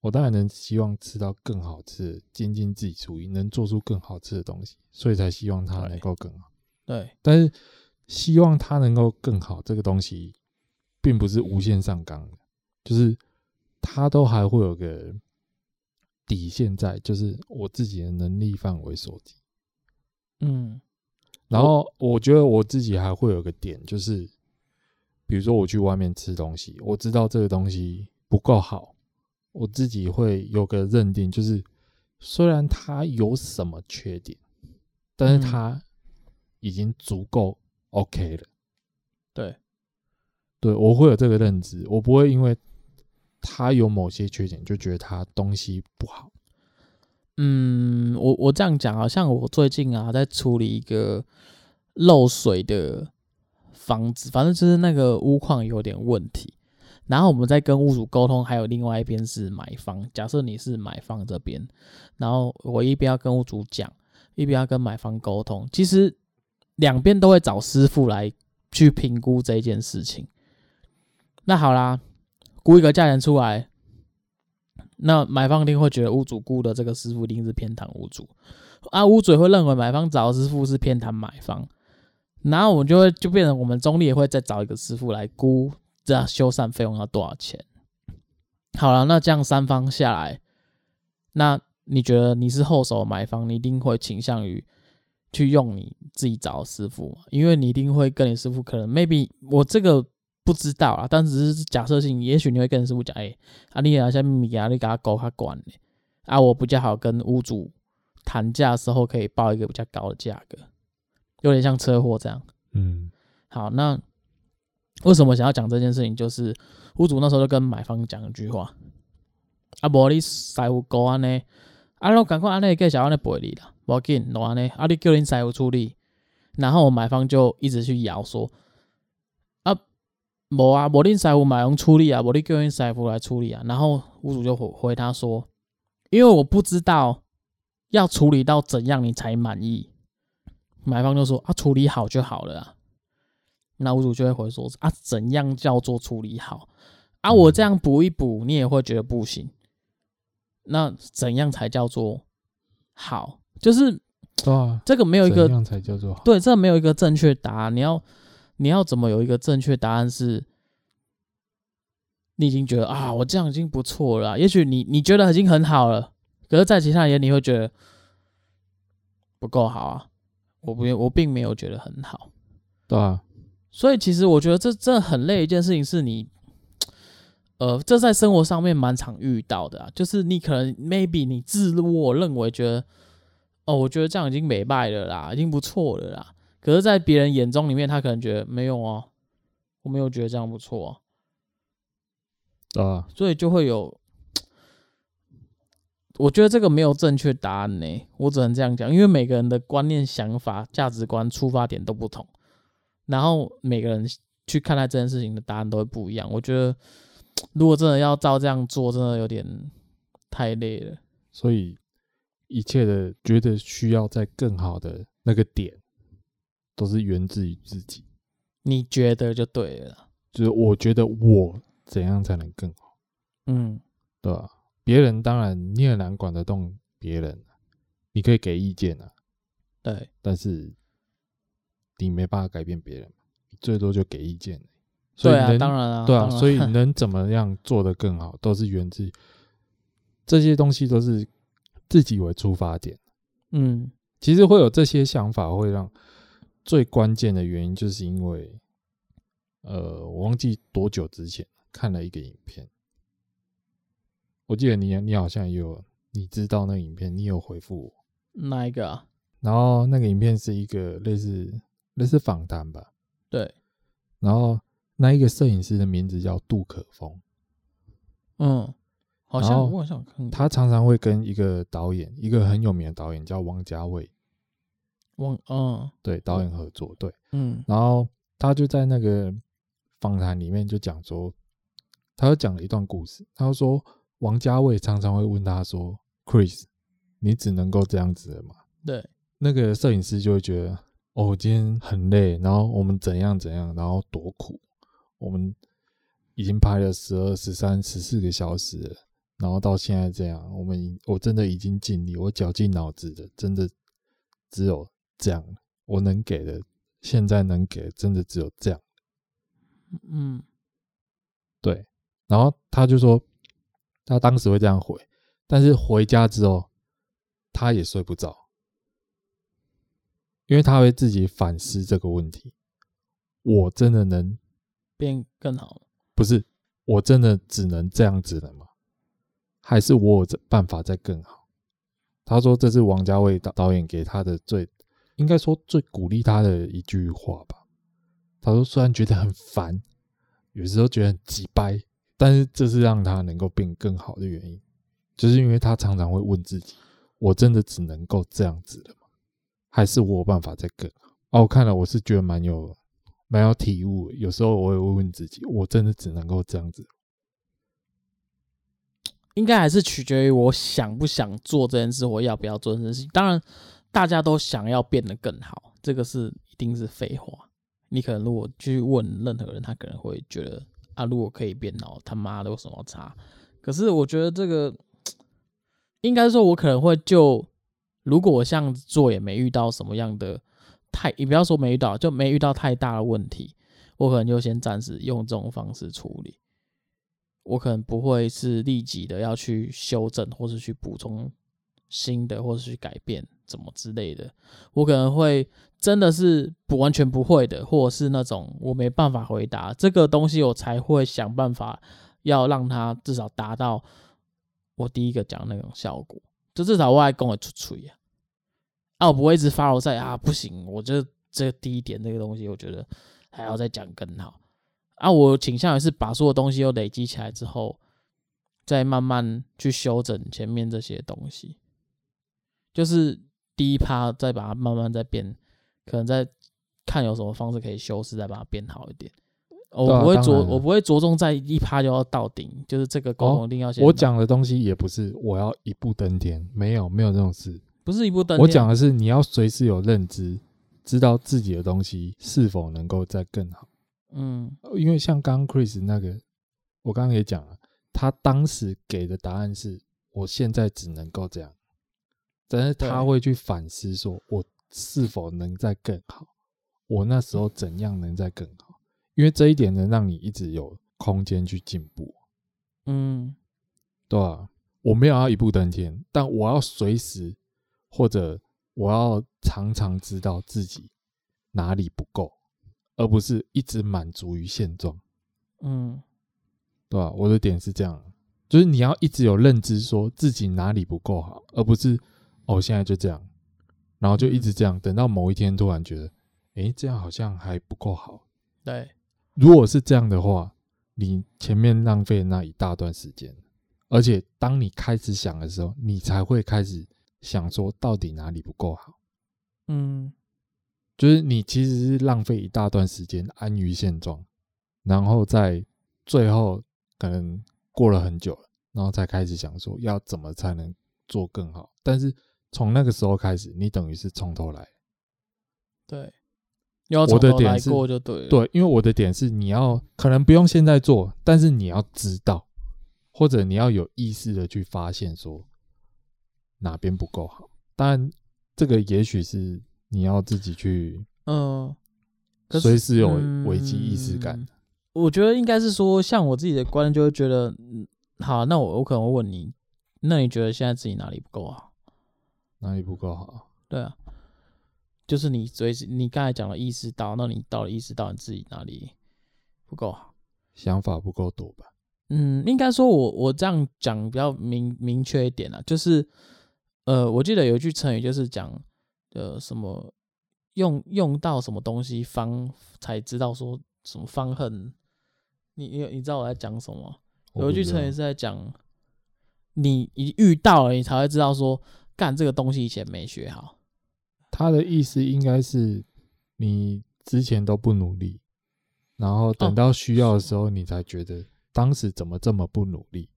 我当然能希望吃到更好吃的，精进自己厨艺，能做出更好吃的东西，所以才希望它能够更好。对，但是希望它能够更好，这个东西并不是无限上纲的，就是它都还会有个底线在，就是我自己的能力范围所及。嗯，然后我觉得我自己还会有个点，就是比如说我去外面吃东西，我知道这个东西不够好。我自己会有个认定，就是虽然它有什么缺点，但是它已经足够 OK 了。对，对我会有这个认知，我不会因为他有某些缺点就觉得他东西不好。嗯，我我这样讲啊，像我最近啊在处理一个漏水的房子，反正就是那个屋况有点问题。然后我们在跟屋主沟通，还有另外一边是买方。假设你是买方这边，然后我一边要跟屋主讲，一边要跟买方沟通。其实两边都会找师傅来去评估这件事情。那好啦，估一个价钱出来，那买方一定会觉得屋主估的这个师傅一定是偏袒屋主，啊，屋主也会认为买方找的师傅是偏袒买方。然后我们就会就变成我们中立也会再找一个师傅来估。这样修缮费用要多少钱？好了，那这样三方下来，那你觉得你是后手买方，你一定会倾向于去用你自己找的师傅？因为你一定会跟你师傅可能 maybe 我这个不知道啊，但只是假设性，也许你会跟师傅讲，哎、欸，啊你啊下面米啊你给他勾他管呢，啊我比较好跟屋主谈价的时候可以报一个比较高的价格，有点像车祸这样。嗯，好，那。为什么想要讲这件事情？就是屋主那时候就跟买方讲一句话：“啊，无你师傅搞安呢？啊，我赶快安尼给小安尼赔你啦，无要紧，侬安尼，啊，你叫恁师傅处理。”然后买方就一直去摇说：“啊，无啊，无恁师傅买用处理啊，无你叫恁师傅来处理啊。”然后屋主就回回他说：“因为我不知道要处理到怎样你才满意。”买方就说：“啊，处理好就好了啊。”那屋主就会回说：“啊，怎样叫做处理好？啊，我这样补一补，你也会觉得不行。那怎样才叫做好？就是，这个没有一个怎样才叫做好？对，这个没有一个正确答案。你要，你要怎么有一个正确答案？是，你已经觉得啊，我这样已经不错了。也许你你觉得已经很好了，可是，在其他人眼里会觉得不够好啊。我不，我并没有觉得很好，对啊。”所以其实我觉得这这很累一件事情，是你，呃，这在生活上面蛮常遇到的啊。就是你可能 maybe 你自我认为觉得，哦，我觉得这样已经美败了啦，已经不错了啦。可是，在别人眼中里面，他可能觉得没有哦，我没有觉得这样不错啊。啊，所以就会有，我觉得这个没有正确答案呢。我只能这样讲，因为每个人的观念、想法、价值观、出发点都不同。然后每个人去看待这件事情的答案都会不一样。我觉得，如果真的要照这样做，真的有点太累了。所以，一切的觉得需要在更好的那个点，都是源自于自己。你觉得就对了。就是我觉得我怎样才能更好？嗯，对吧？别人当然你很难管得动别人，你可以给意见啊。对，但是。你没办法改变别人，最多就给意见。所以对啊，当然啊，对啊，所以能怎么样做得更好，都是源自这些东西，都是自己为出发点。嗯，其实会有这些想法，会让最关键的原因，就是因为，呃，我忘记多久之前看了一个影片，我记得你你好像也有，你知道那个影片，你有回复我哪一个啊？然后那个影片是一个类似。类似访谈吧，对，然后那一个摄影师的名字叫杜可风。嗯，好像我好像看过。他常常会跟一个导演，一个很有名的导演叫王家卫。王，嗯，对，导演合作，对，嗯，然后他就在那个访谈里面就讲说，他就讲了一段故事。他就说，王家卫常常会问他说：“Chris，你只能够这样子了吗？”对，那个摄影师就会觉得，哦，今天很累，然后我们怎样怎样，然后多苦，我们已经拍了十二、十三、十四个小时了，然后到现在这样，我们我真的已经尽力，我绞尽脑汁的，真的只有。这样，我能给的，现在能给的，真的只有这样。嗯，对。然后他就说，他当时会这样回，但是回家之后，他也睡不着，因为他会自己反思这个问题：我真的能变更好？不是，我真的只能这样子了吗？还是我有办法再更好？他说，这是王家卫导导演给他的最。应该说最鼓励他的一句话吧。他说：“虽然觉得很烦，有时候觉得很急掰，但是这是让他能够变更好的原因，就是因为他常常会问自己：我真的只能够这样子了吗？还是我有办法再更好？”哦，看了，我是觉得蛮有蛮有体悟。有时候我也会问自己：我真的只能够这样子？应该还是取决于我想不想做这件事，我要不要做这件事情。当然。大家都想要变得更好，这个是一定是废话。你可能如果去问任何人，他可能会觉得啊，如果可以变好，他妈的有什么差？可是我觉得这个 应该说，我可能会就如果我这样做也没遇到什么样的太，你不要说没遇到，就没遇到太大的问题，我可能就先暂时用这种方式处理。我可能不会是立即的要去修正，或是去补充新的，或是去改变。怎么之类的，我可能会真的是不完全不会的，或者是那种我没办法回答这个东西，我才会想办法要让它至少达到我第一个讲那种效果，就至少我还跟我出锤啊，啊，我不会一直发牢在啊，不行，我觉得这个第一点这个东西，我觉得还要再讲更好。啊，我倾向于是把所有东西都累积起来之后，再慢慢去修整前面这些东西，就是。第一趴再把它慢慢再变，可能再看有什么方式可以修饰，再把它变好一点。我不会着，我不会着重在一趴就要到顶，就是这个沟通一定要先。我讲的东西也不是我要一步登天，没有没有这种事，不是一步登天。我讲的是你要随时有认知，知道自己的东西是否能够再更好。嗯，因为像刚刚 Chris 那个，我刚刚也讲了，他当时给的答案是我现在只能够这样。但是他会去反思，说我是否能再更好？我那时候怎样能再更好？因为这一点能让你一直有空间去进步。嗯，对啊，我没有要一步登天，但我要随时或者我要常常知道自己哪里不够，而不是一直满足于现状。嗯，对啊，我的点是这样，就是你要一直有认知，说自己哪里不够好，而不是。哦，现在就这样，然后就一直这样，等到某一天突然觉得，诶，这样好像还不够好。对，如果是这样的话，你前面浪费那一大段时间，而且当你开始想的时候，你才会开始想说，到底哪里不够好？嗯，就是你其实是浪费一大段时间安于现状，然后在最后可能过了很久了，然后才开始想说要怎么才能做更好，但是。从那个时候开始，你等于是从头来。对，要从头来过就对了。对，因为我的点是，你要可能不用现在做，但是你要知道，或者你要有意识的去发现说哪边不够好。当然，这个也许是你要自己去，嗯，随时有危机意识感。嗯，我觉得应该是说，像我自己的观念，就会觉得，嗯，好，那我我可能会问你，那你觉得现在自己哪里不够好？哪里不够好？对啊，就是你随时你刚才讲了意识到，那你到底意识到你自己哪里不够好，想法不够多吧？嗯，应该说我我这样讲比较明明确一点啊，就是呃，我记得有一句成语就是讲呃什么用用到什么东西方才知道说什么方恨。你你你知道我在讲什么？有一句成语是在讲，你一遇到了，你才会知道说，干这个东西以前没学好。他的意思应该是你之前都不努力，然后等到需要的时候，你才觉得当时怎么这么不努力。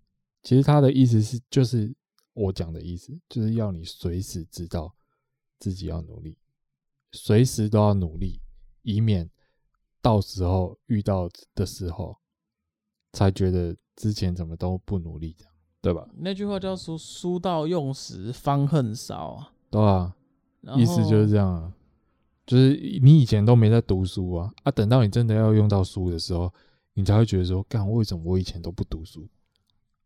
其实他的意思是，就是我讲的意思，就是要你随时知道自己要努力，随时都要努力，以免到时候遇到的时候。才觉得之前怎么都不努力，这样对吧？那句话叫说“书到用时方恨少”啊，对啊，意思就是这样啊，就是你以前都没在读书啊，啊，等到你真的要用到书的时候，你才会觉得说，干，为什么我以前都不读书？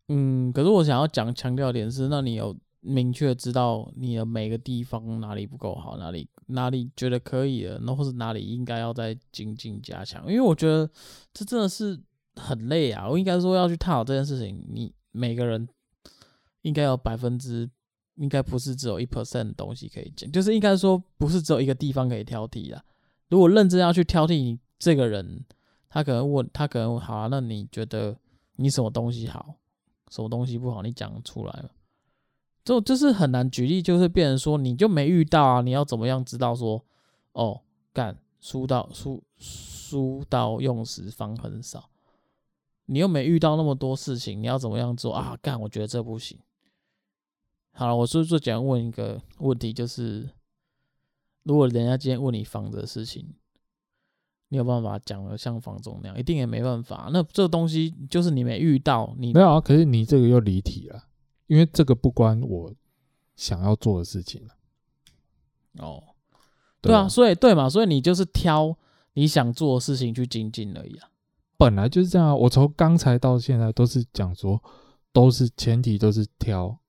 嗯，可是我想要讲强调点是，那你有明确知道你的每个地方哪里不够好，哪里哪里觉得可以了，那或是哪里应该要再精进加强？因为我觉得这真的是。很累啊！我应该说要去探讨这件事情，你每个人应该有百分之，应该不是只有一 percent 的东西可以讲，就是应该说不是只有一个地方可以挑剔的。如果认真要去挑剔你这个人，他可能问他可能好啊，那你觉得你什么东西好，什么东西不好，你讲出来了，就就是很难举例，就是变成说你就没遇到啊，你要怎么样知道说哦，干书到书书到用时方恨少。你又没遇到那么多事情，你要怎么样做啊？干，我觉得这不行。好了，我是不是想问一个问题，就是如果人家今天问你房子的事情，你有办法讲的像房总那样？一定也没办法。那这个东西就是你没遇到，你没有啊？可是你这个又离题了，因为这个不关我想要做的事情。哦，对啊，所以对嘛，所以你就是挑你想做的事情去精进而已啊。本来就是这样啊！我从刚才到现在都是讲说，都是前提都是挑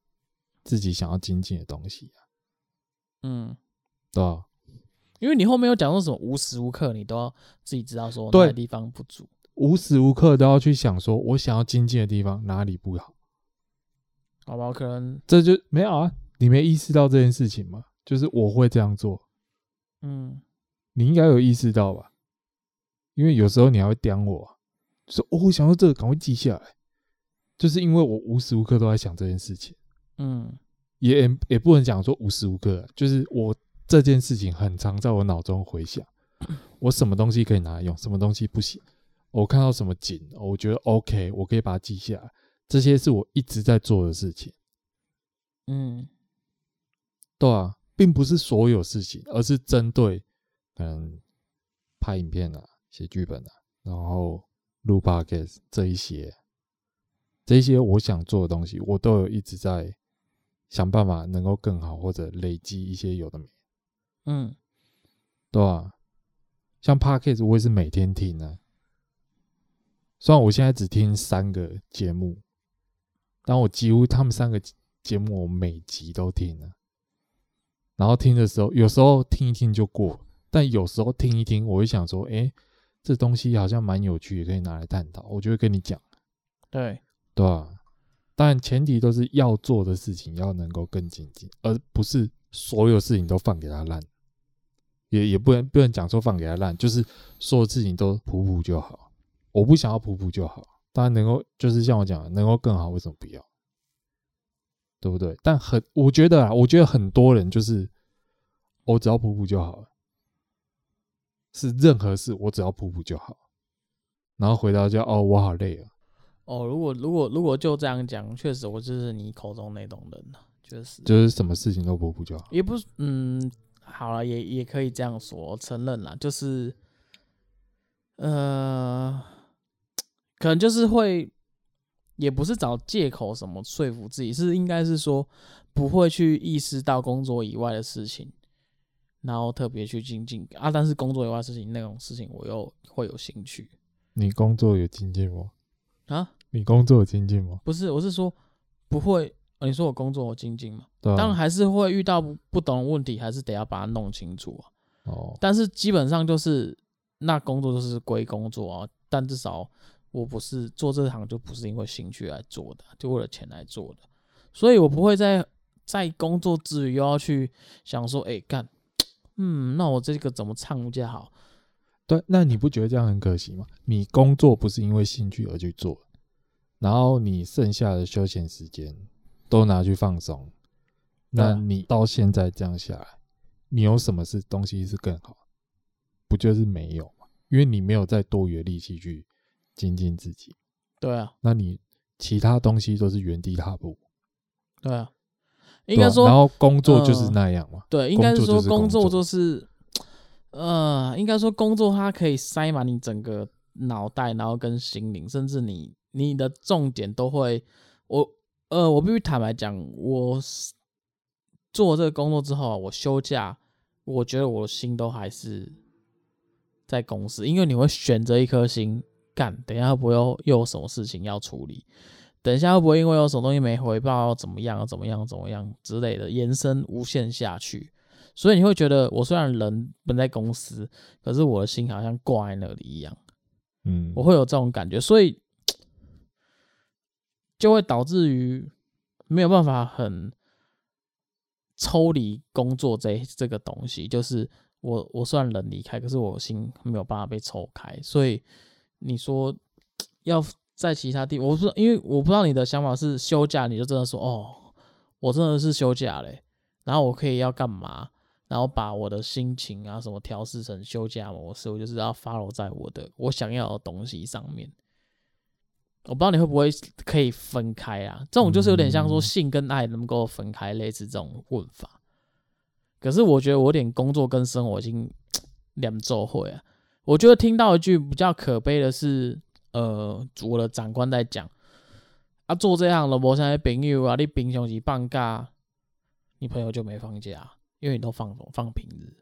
自己想要精进的东西啊。嗯，对啊，因为你后面有讲说什么无时无刻你都要自己知道说哪个地方不足，无时无刻都要去想说我想要精进的地方哪里不好。好吧，可能这就没有啊，你没意识到这件事情吗？就是我会这样做。嗯，你应该有意识到吧？因为有时候你还会刁我啊。说哦，我想到这个，赶快记下来。就是因为我无时无刻都在想这件事情，嗯，也也不能讲说无时无刻，就是我这件事情很常在我脑中回想，我什么东西可以拿来用，什么东西不行。我看到什么景，我觉得 OK，我可以把它记下来。这些是我一直在做的事情，嗯，对啊，并不是所有事情，而是针对嗯拍影片啊、写剧本啊，然后。录 podcast 这一些，这一些我想做的东西，我都有一直在想办法能够更好，或者累积一些有的没，嗯，对吧？像 podcast 我也是每天听啊，虽然我现在只听三个节目，但我几乎他们三个节目我每集都听了，然后听的时候，有时候听一听就过，但有时候听一听，我会想说，哎。这东西好像蛮有趣，也可以拿来探讨。我就会跟你讲，对对啊，但前提都是要做的事情要能够更精进，而不是所有事情都放给他烂。也也不能不能讲说放给他烂，就是所有事情都普普就好。我不想要普普就好，当然能够就是像我讲的，能够更好，为什么不要？对不对？但很我觉得啊，我觉得很多人就是我只要普普就好了。是任何事，我只要普普就好。然后回到家，哦，我好累啊。哦，如果如果如果就这样讲，确实我就是你口中那种人了，确实。就是什么事情都普普就好。也不是，嗯，好了，也也可以这样说，承认了，就是，呃，可能就是会，也不是找借口什么说服自己，是应该是说不会去意识到工作以外的事情。然后特别去精进啊，但是工作以外的事情那种事情我又会有兴趣。你工作有精进吗？啊？你工作有精进吗？不是，我是说不会。你说我工作我精进吗？对啊。当然还是会遇到不懂的问题，还是得要把它弄清楚啊。哦。但是基本上就是那工作就是归工作啊，但至少我不是做这行就不是因为兴趣来做的，就为了钱来做的，所以我不会在在工作之余又要去想说，哎干。嗯，那我这个怎么唱比较好？对，那你不觉得这样很可惜吗？你工作不是因为兴趣而去做，然后你剩下的休闲时间都拿去放松，那你到现在这样下来，你有什么是东西是更好？不就是没有吗？因为你没有再多余的力气去精进自己。对啊，那你其他东西都是原地踏步。对啊，应该说，然后工作就是那样嘛。呃、对，应该是说工作就是，呃，应该说工作它可以塞满你整个脑袋，然后跟心灵，甚至你你的重点都会。我呃，我必须坦白讲，我做这个工作之后，我休假，我觉得我的心都还是在公司，因为你会选择一颗心干，等一下会不会又又有什么事情要处理？等一下会不会因为有什么东西没回报，怎么样，怎么样，怎么样之类的，延伸无限下去？所以你会觉得，我虽然人不在公司，可是我的心好像挂在那里一样。嗯，我会有这种感觉，所以就会导致于没有办法很抽离工作这这个东西。就是我我虽然人离开，可是我心没有办法被抽开。所以你说要。在其他地，我不知道，因为我不知道你的想法是休假，你就真的说哦，我真的是休假嘞，然后我可以要干嘛，然后把我的心情啊什么调试成休假模式，我就是要 follow 在我的我想要的东西上面。我不知道你会不会可以分开啊？这种就是有点像说性跟爱能够分开，类似这种问法。可是我觉得我有点工作跟生活已经 两周会啊。我觉得听到一句比较可悲的是。呃，我的长官在讲啊，做这样的无啥朋友啊，你平常时放假，你朋友就没放假，因为你都放放平日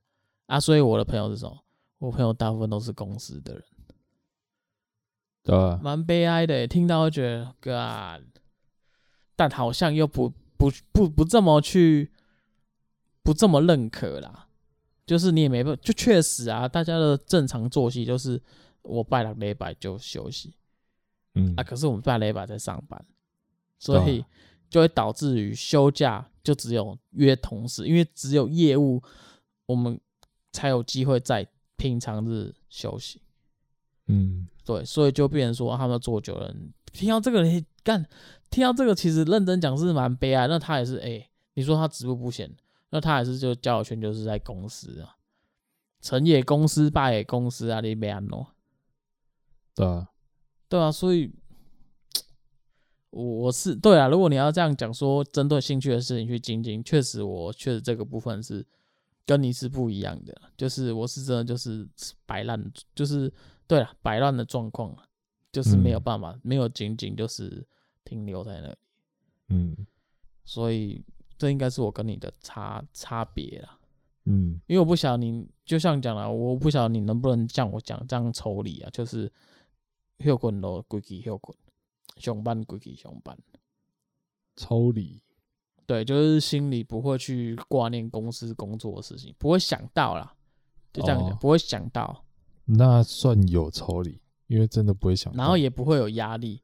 啊，所以我的朋友是什么？我朋友大部分都是公司的人，对啊，蛮悲哀的，听到会觉得 God，，但好像又不不不不这么去，不这么认可啦，就是你也没办，就确实啊，大家的正常作息就是。我拜六礼拜就休息，嗯啊，可是我们拜礼拜在上班，所以就会导致于休假就只有约同事，因为只有业务，我们才有机会在平常日休息。嗯，对，所以就变成说他们做久了，听到这个人干，听到这个其实认真讲是蛮悲哀。那他也是哎、欸，你说他职务不闲，那他也是就交友圈就是在公司啊，成也公司，败也公司啊，你没安喏。对啊，对啊，所以，我我是对啊。如果你要这样讲，说针对兴趣的事情去精进，确实我确实这个部分是跟你是不一样的。就是我是真的就是摆烂，就是对了，摆烂的状况，就是没有办法，嗯、没有仅仅就是停留在那里。嗯，所以这应该是我跟你的差差别了。嗯，因为我不晓得你，就像讲了，我不晓得你能不能像我讲这样抽离啊，就是。休困咯，规期休困，上班规期上班，抽离，对，就是心里不会去挂念公司工作的事情，不会想到啦，就这样讲，哦、不会想到，那算有抽离，因为真的不会想到，然后也不会有压力，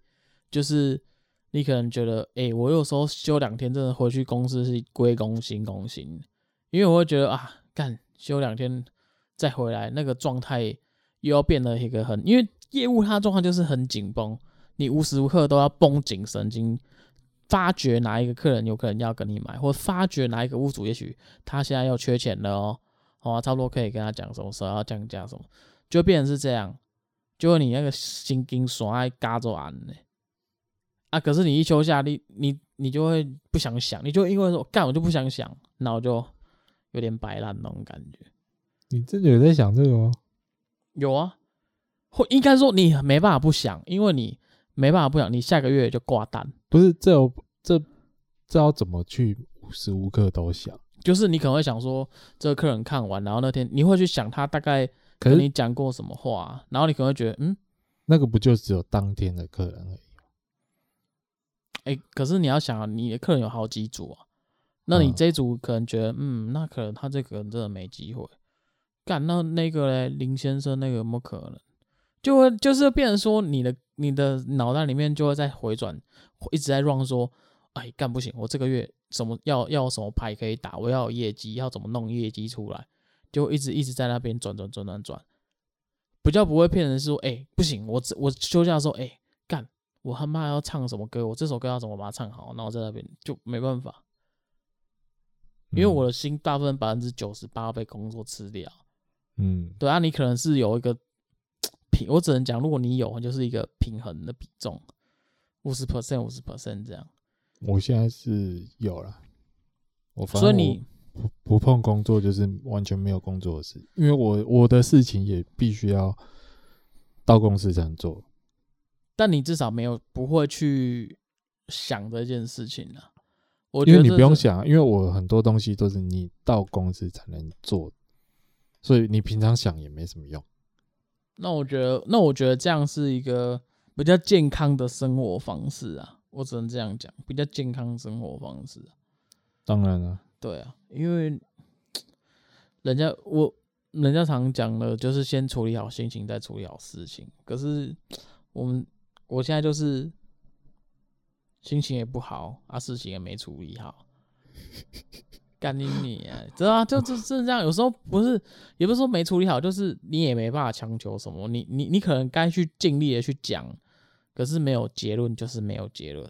就是你可能觉得，哎、欸，我有时候休两天，真的回去公司是归功心公心，因为我会觉得啊，干休两天再回来，那个状态又要变得一个很，因为。业务它状况就是很紧绷，你无时无刻都要绷紧神经，发觉哪一个客人有可能要跟你买，或发觉哪一个屋主也许他现在要缺钱了哦，好啊，差不多可以跟他讲什么时候要降价什么，就变成是这样，就会你那个心经爽爱嘎着安呢，啊，可是你一休假，你你你就会不想想，你就因为说干我就不想想，那我就有点摆烂那种感觉。你真的有在想这个吗？有啊。或应该说你没办法不想，因为你没办法不想，你下个月就挂单。不是这有这这要怎么去无时无刻都想？就是你可能会想说，这个客人看完，然后那天你会去想他大概跟你讲过什么话，然后你可能会觉得，嗯，那个不就只有当天的客人而已？哎、欸，可是你要想啊，你的客人有好几组啊，那你这一组可能觉得，嗯，嗯，那可能他这个人真的没机会。干，那那个嘞，林先生那个有没有可能？就会就是变成说，你的你的脑袋里面就会在回转，一直在 run 说，哎，干不行，我这个月什么要要什么牌可以打，我要有业绩，要怎么弄业绩出来？就一直一直在那边转转转转转，比较不会骗人说，哎、欸，不行，我我休假的时候，哎、欸，干，我他妈要唱什么歌，我这首歌要怎么把它唱好，然后在那边就没办法，因为我的心大部分百分之九十八被工作吃掉。嗯，对啊，你可能是有一个平，我只能讲，如果你有，就是一个平衡的比重，五十 percent 五十 percent 这样。我现在是有了，我所以你不不碰工作，就是完全没有工作的事，因为我我的事情也必须要到公司才能做。但你至少没有不会去想这件事情啊。我因为你不用想，因为我很多东西都是你到公司才能做，所以你平常想也没什么用。那我觉得，那我觉得这样是一个比较健康的生活方式啊。我只能这样讲，比较健康生活方式。当然了，对啊，因为人家我人家常讲的，就是先处理好心情，再处理好事情。可是我们我现在就是心情也不好啊，事情也没处理好，干你你啊，知道啊，就就是这样。有时候不是，也不是说没处理好，就是你也没办法强求什么。你你你可能该去尽力的去讲。可是没有结论，就是没有结论。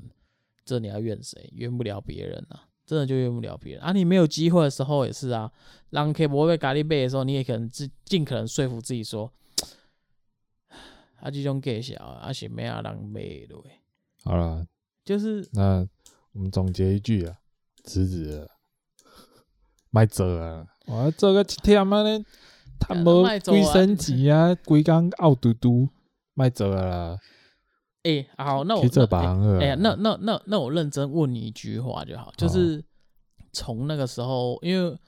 这你要怨谁？怨不了别人啊，真的就怨不了别人啊。你没有机会的时候也是啊。让 K 不会咖喱背的时候，你也可能尽尽可能说服自己说，啊，这种给小啊，是没啊人背的。好了，就是那我们总结一句啊，辞职了，卖走啊，我做个一天啊呢，他无贵升级啊，规工傲嘟嘟，卖走啊啦。哎、欸，好，那我哎呀，那那那那我认真问你一句话就好，就是从那个时候，因为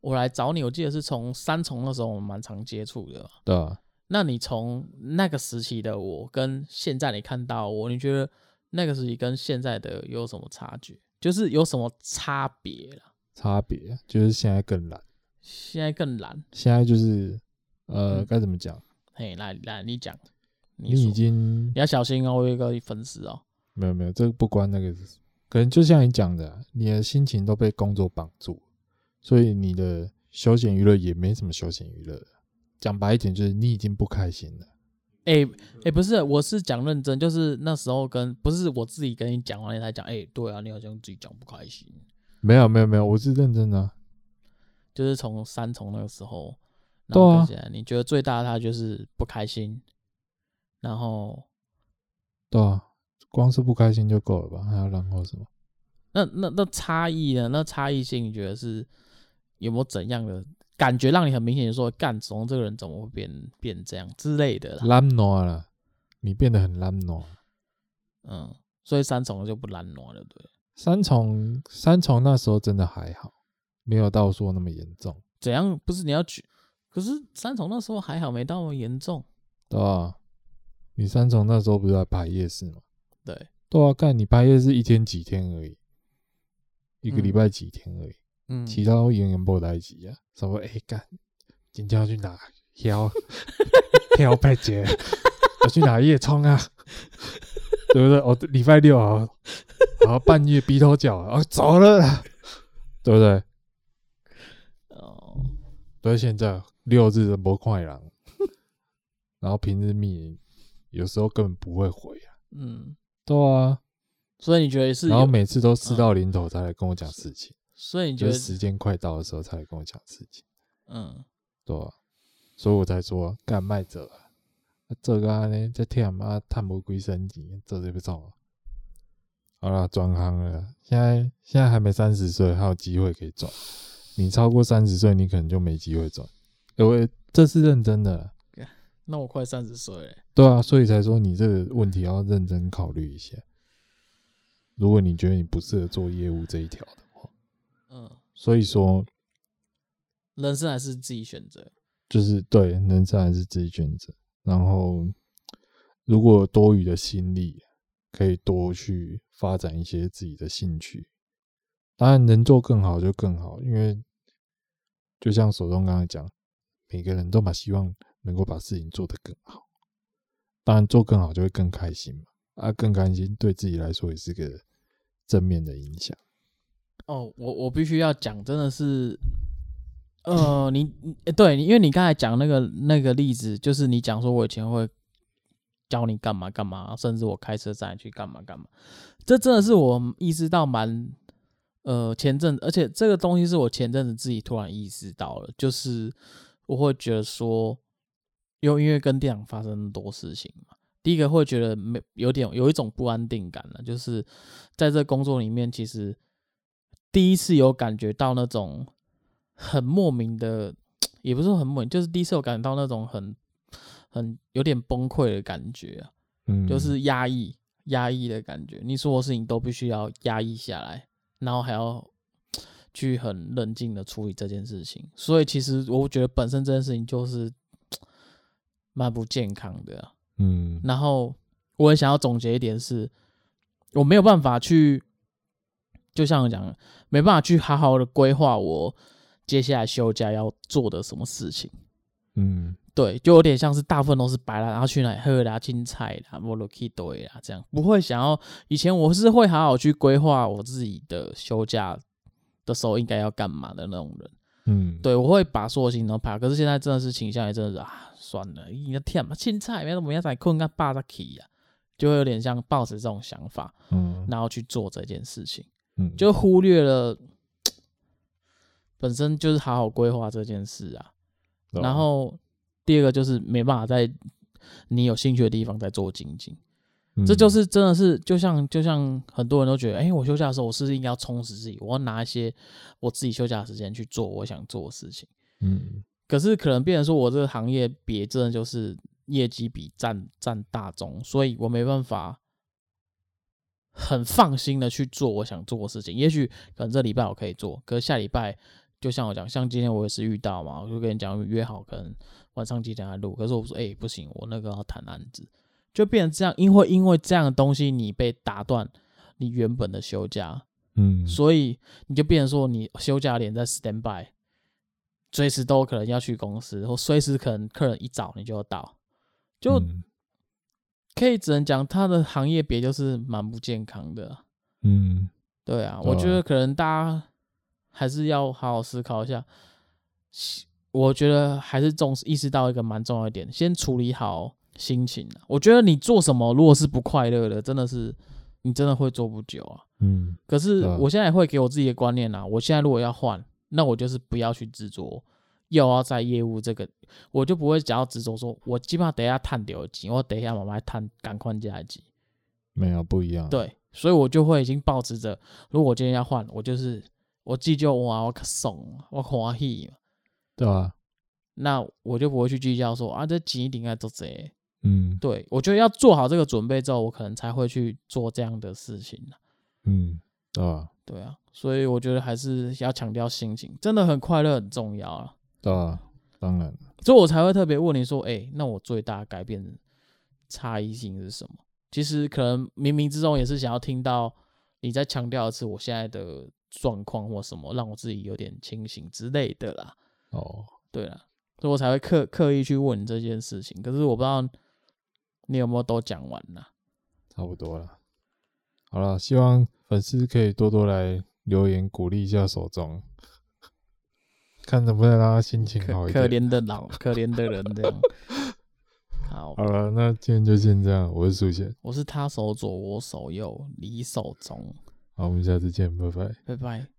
我来找你，我记得是从三重那时候我们蛮常接触的，对啊。那你从那个时期的我跟现在你看到我，你觉得那个时期跟现在的有什么差距？就是有什么差别了？差别就是现在更懒，现在更懒，现在就是呃，该怎么讲？嘿，来来，你讲。你已经你要小心哦，我有一个粉丝哦。没有没有，这个不关那个，可能就像你讲的，你的心情都被工作绑住，所以你的休闲娱乐也没什么休闲娱乐。讲白一点，就是你已经不开心了。哎、欸、哎、欸，不是，我是讲认真，就是那时候跟不是我自己跟你讲完你才讲。哎、欸，对啊，你好像自己讲不开心。没有没有没有，我是认真的。就是从三重那个时候，对啊，你觉得最大的他就是不开心。然后，对啊，光是不开心就够了吧？还要然后什么？那那那差异呢？那差异性你觉得是有没有怎样的感觉，让你很明显的说，干从这个人怎么会变变这样之类的啦？懒惰了，你变得很懒惰。嗯，所以三重就不懒惰了，对？三重三重那时候真的还好，没有到说那么严重。怎样？不是你要去？可是三重那时候还好，没到那么严重，对啊。你三重那时候不是在排夜市吗？对，对啊，干你排夜市一天几天而已，一个礼拜几天而已，嗯，其他都永远不来及啊。什么哎干，今天要去哪？挑挑拜节，要去哪夜冲啊？对不对？哦，礼拜六啊，然后半夜鼻头脚啊，走了啦，对不对？哦，所以现在六日都不快了，然后平日密。有时候根本不会回啊，嗯，对啊，所以你觉得是？然后每次都事到临头才来跟我讲事情，所以你觉得时间快到的时候才来跟我讲事情，嗯，对啊，所以我才说干卖者啊，这个呢在天妈探不归升级，这就不错了。好了，转行了，现在现在还没三十岁，还有机会可以转。你超过三十岁，你可能就没机会转，因为这是认真的。那我快三十岁了，对啊，所以才说你这个问题要认真考虑一下。如果你觉得你不适合做业务这一条的话，嗯，所以说，人生还是自己选择，就是对，人生还是自己选择。然后，如果多余的心力，可以多去发展一些自己的兴趣。当然，能做更好就更好，因为就像手中刚刚讲，每个人都把希望。能够把事情做得更好，当然做更好就会更开心嘛。啊，更开心对自己来说也是个正面的影响。哦，我我必须要讲，真的是，呃，你对，因为你刚才讲那个那个例子，就是你讲说我以前会教你干嘛干嘛，甚至我开车载你去干嘛干嘛，这真的是我意识到蛮呃前阵，而且这个东西是我前阵子自己突然意识到了，就是我会觉得说，因为因为跟店长发生那么多事情嘛，第一个会觉得没有点有一种不安定感了，就是在这工作里面，其实第一次有感觉到那种。很莫名的，也不是很莫名，就是第一次我感觉到那种很很有点崩溃的感觉啊，嗯，就是压抑压抑的感觉。你所有事情都必须要压抑下来，然后还要去很冷静的处理这件事情。所以其实我觉得本身这件事情就是蛮不健康的啊，嗯。然后我也想要总结一点是，我没有办法去，就像我讲的，没办法去好好的规划我。接下来休假要做的什么事情？嗯，对，就有点像是大部分都是白了，然后去哪里喝啦、青菜啦、摩洛基堆啦，这样不会想要。以前我是会好好去规划我自己的休假的时候应该要干嘛的那种人。嗯，对，我会把所有事情都排。可是现在真的是倾向于真的是啊，算了，应该天嘛，青菜没怎么样，再困个八个 K 呀，就会有点像抱着这种想法，嗯，然后去做这件事情，嗯，就忽略了。本身就是好好规划这件事啊，然后第二个就是没办法在你有兴趣的地方再做精进，这就是真的是就像就像很多人都觉得，哎，我休假的时候我是不是应该要充实自己，我要拿一些我自己休假的时间去做我想做的事情，嗯，可是可能变成说我这个行业别真的就是业绩比占占大宗，所以我没办法很放心的去做我想做的事情，也许可能这礼拜我可以做，可是下礼拜。就像我讲，像今天我也是遇到嘛，我就跟你讲约好，可能晚上几点来录。可是我说，哎、欸，不行，我那个要谈案子，就变成这样。因为因为这样的东西，你被打断你原本的休假，嗯，所以你就变成说，你休假连在 stand by，随时都可能要去公司，或随时可能客人一找你就要到，就可以只能讲他的行业别就是蛮不健康的，嗯，对啊，我觉得可能大家。还是要好好思考一下，我觉得还是重视意识到一个蛮重要一点，先处理好心情。我觉得你做什么，如果是不快乐的，真的是你真的会做不久啊。嗯。可是我现在也会给我自己的观念啊，我现在如果要换，那我就是不要去执着，又要在业务这个，我就不会想要执着说，我基本上等一下探掉机，我等一下慢慢探赶快加机。没有不一样。对，所以我就会已经保持着，如果我今天要换，我就是。我计较哇，我可爽，我欢喜，对啊，那我就不会去计较说啊，这钱一定该做这，嗯，对，我觉得要做好这个准备之后，我可能才会去做这样的事情，嗯，对啊，对啊，所以我觉得还是要强调心情，真的很快乐很重要啊，对啊，当然，所以我才会特别问你说，哎、欸，那我最大的改变差异性是什么？其实可能冥冥之中也是想要听到你在强调的是我现在的。状况或什么让我自己有点清醒之类的啦。哦，对了，所以我才会刻刻意去问这件事情。可是我不知道你有没有都讲完了。差不多了。好了，希望粉丝可以多多来留言鼓励一下手中，看能不能让他心情好一点。可怜的老可怜的人这样。好，好了，那今天就先这样。我是苏贤，我是他手左我手右你手中。好，我们下次见，拜拜，拜拜。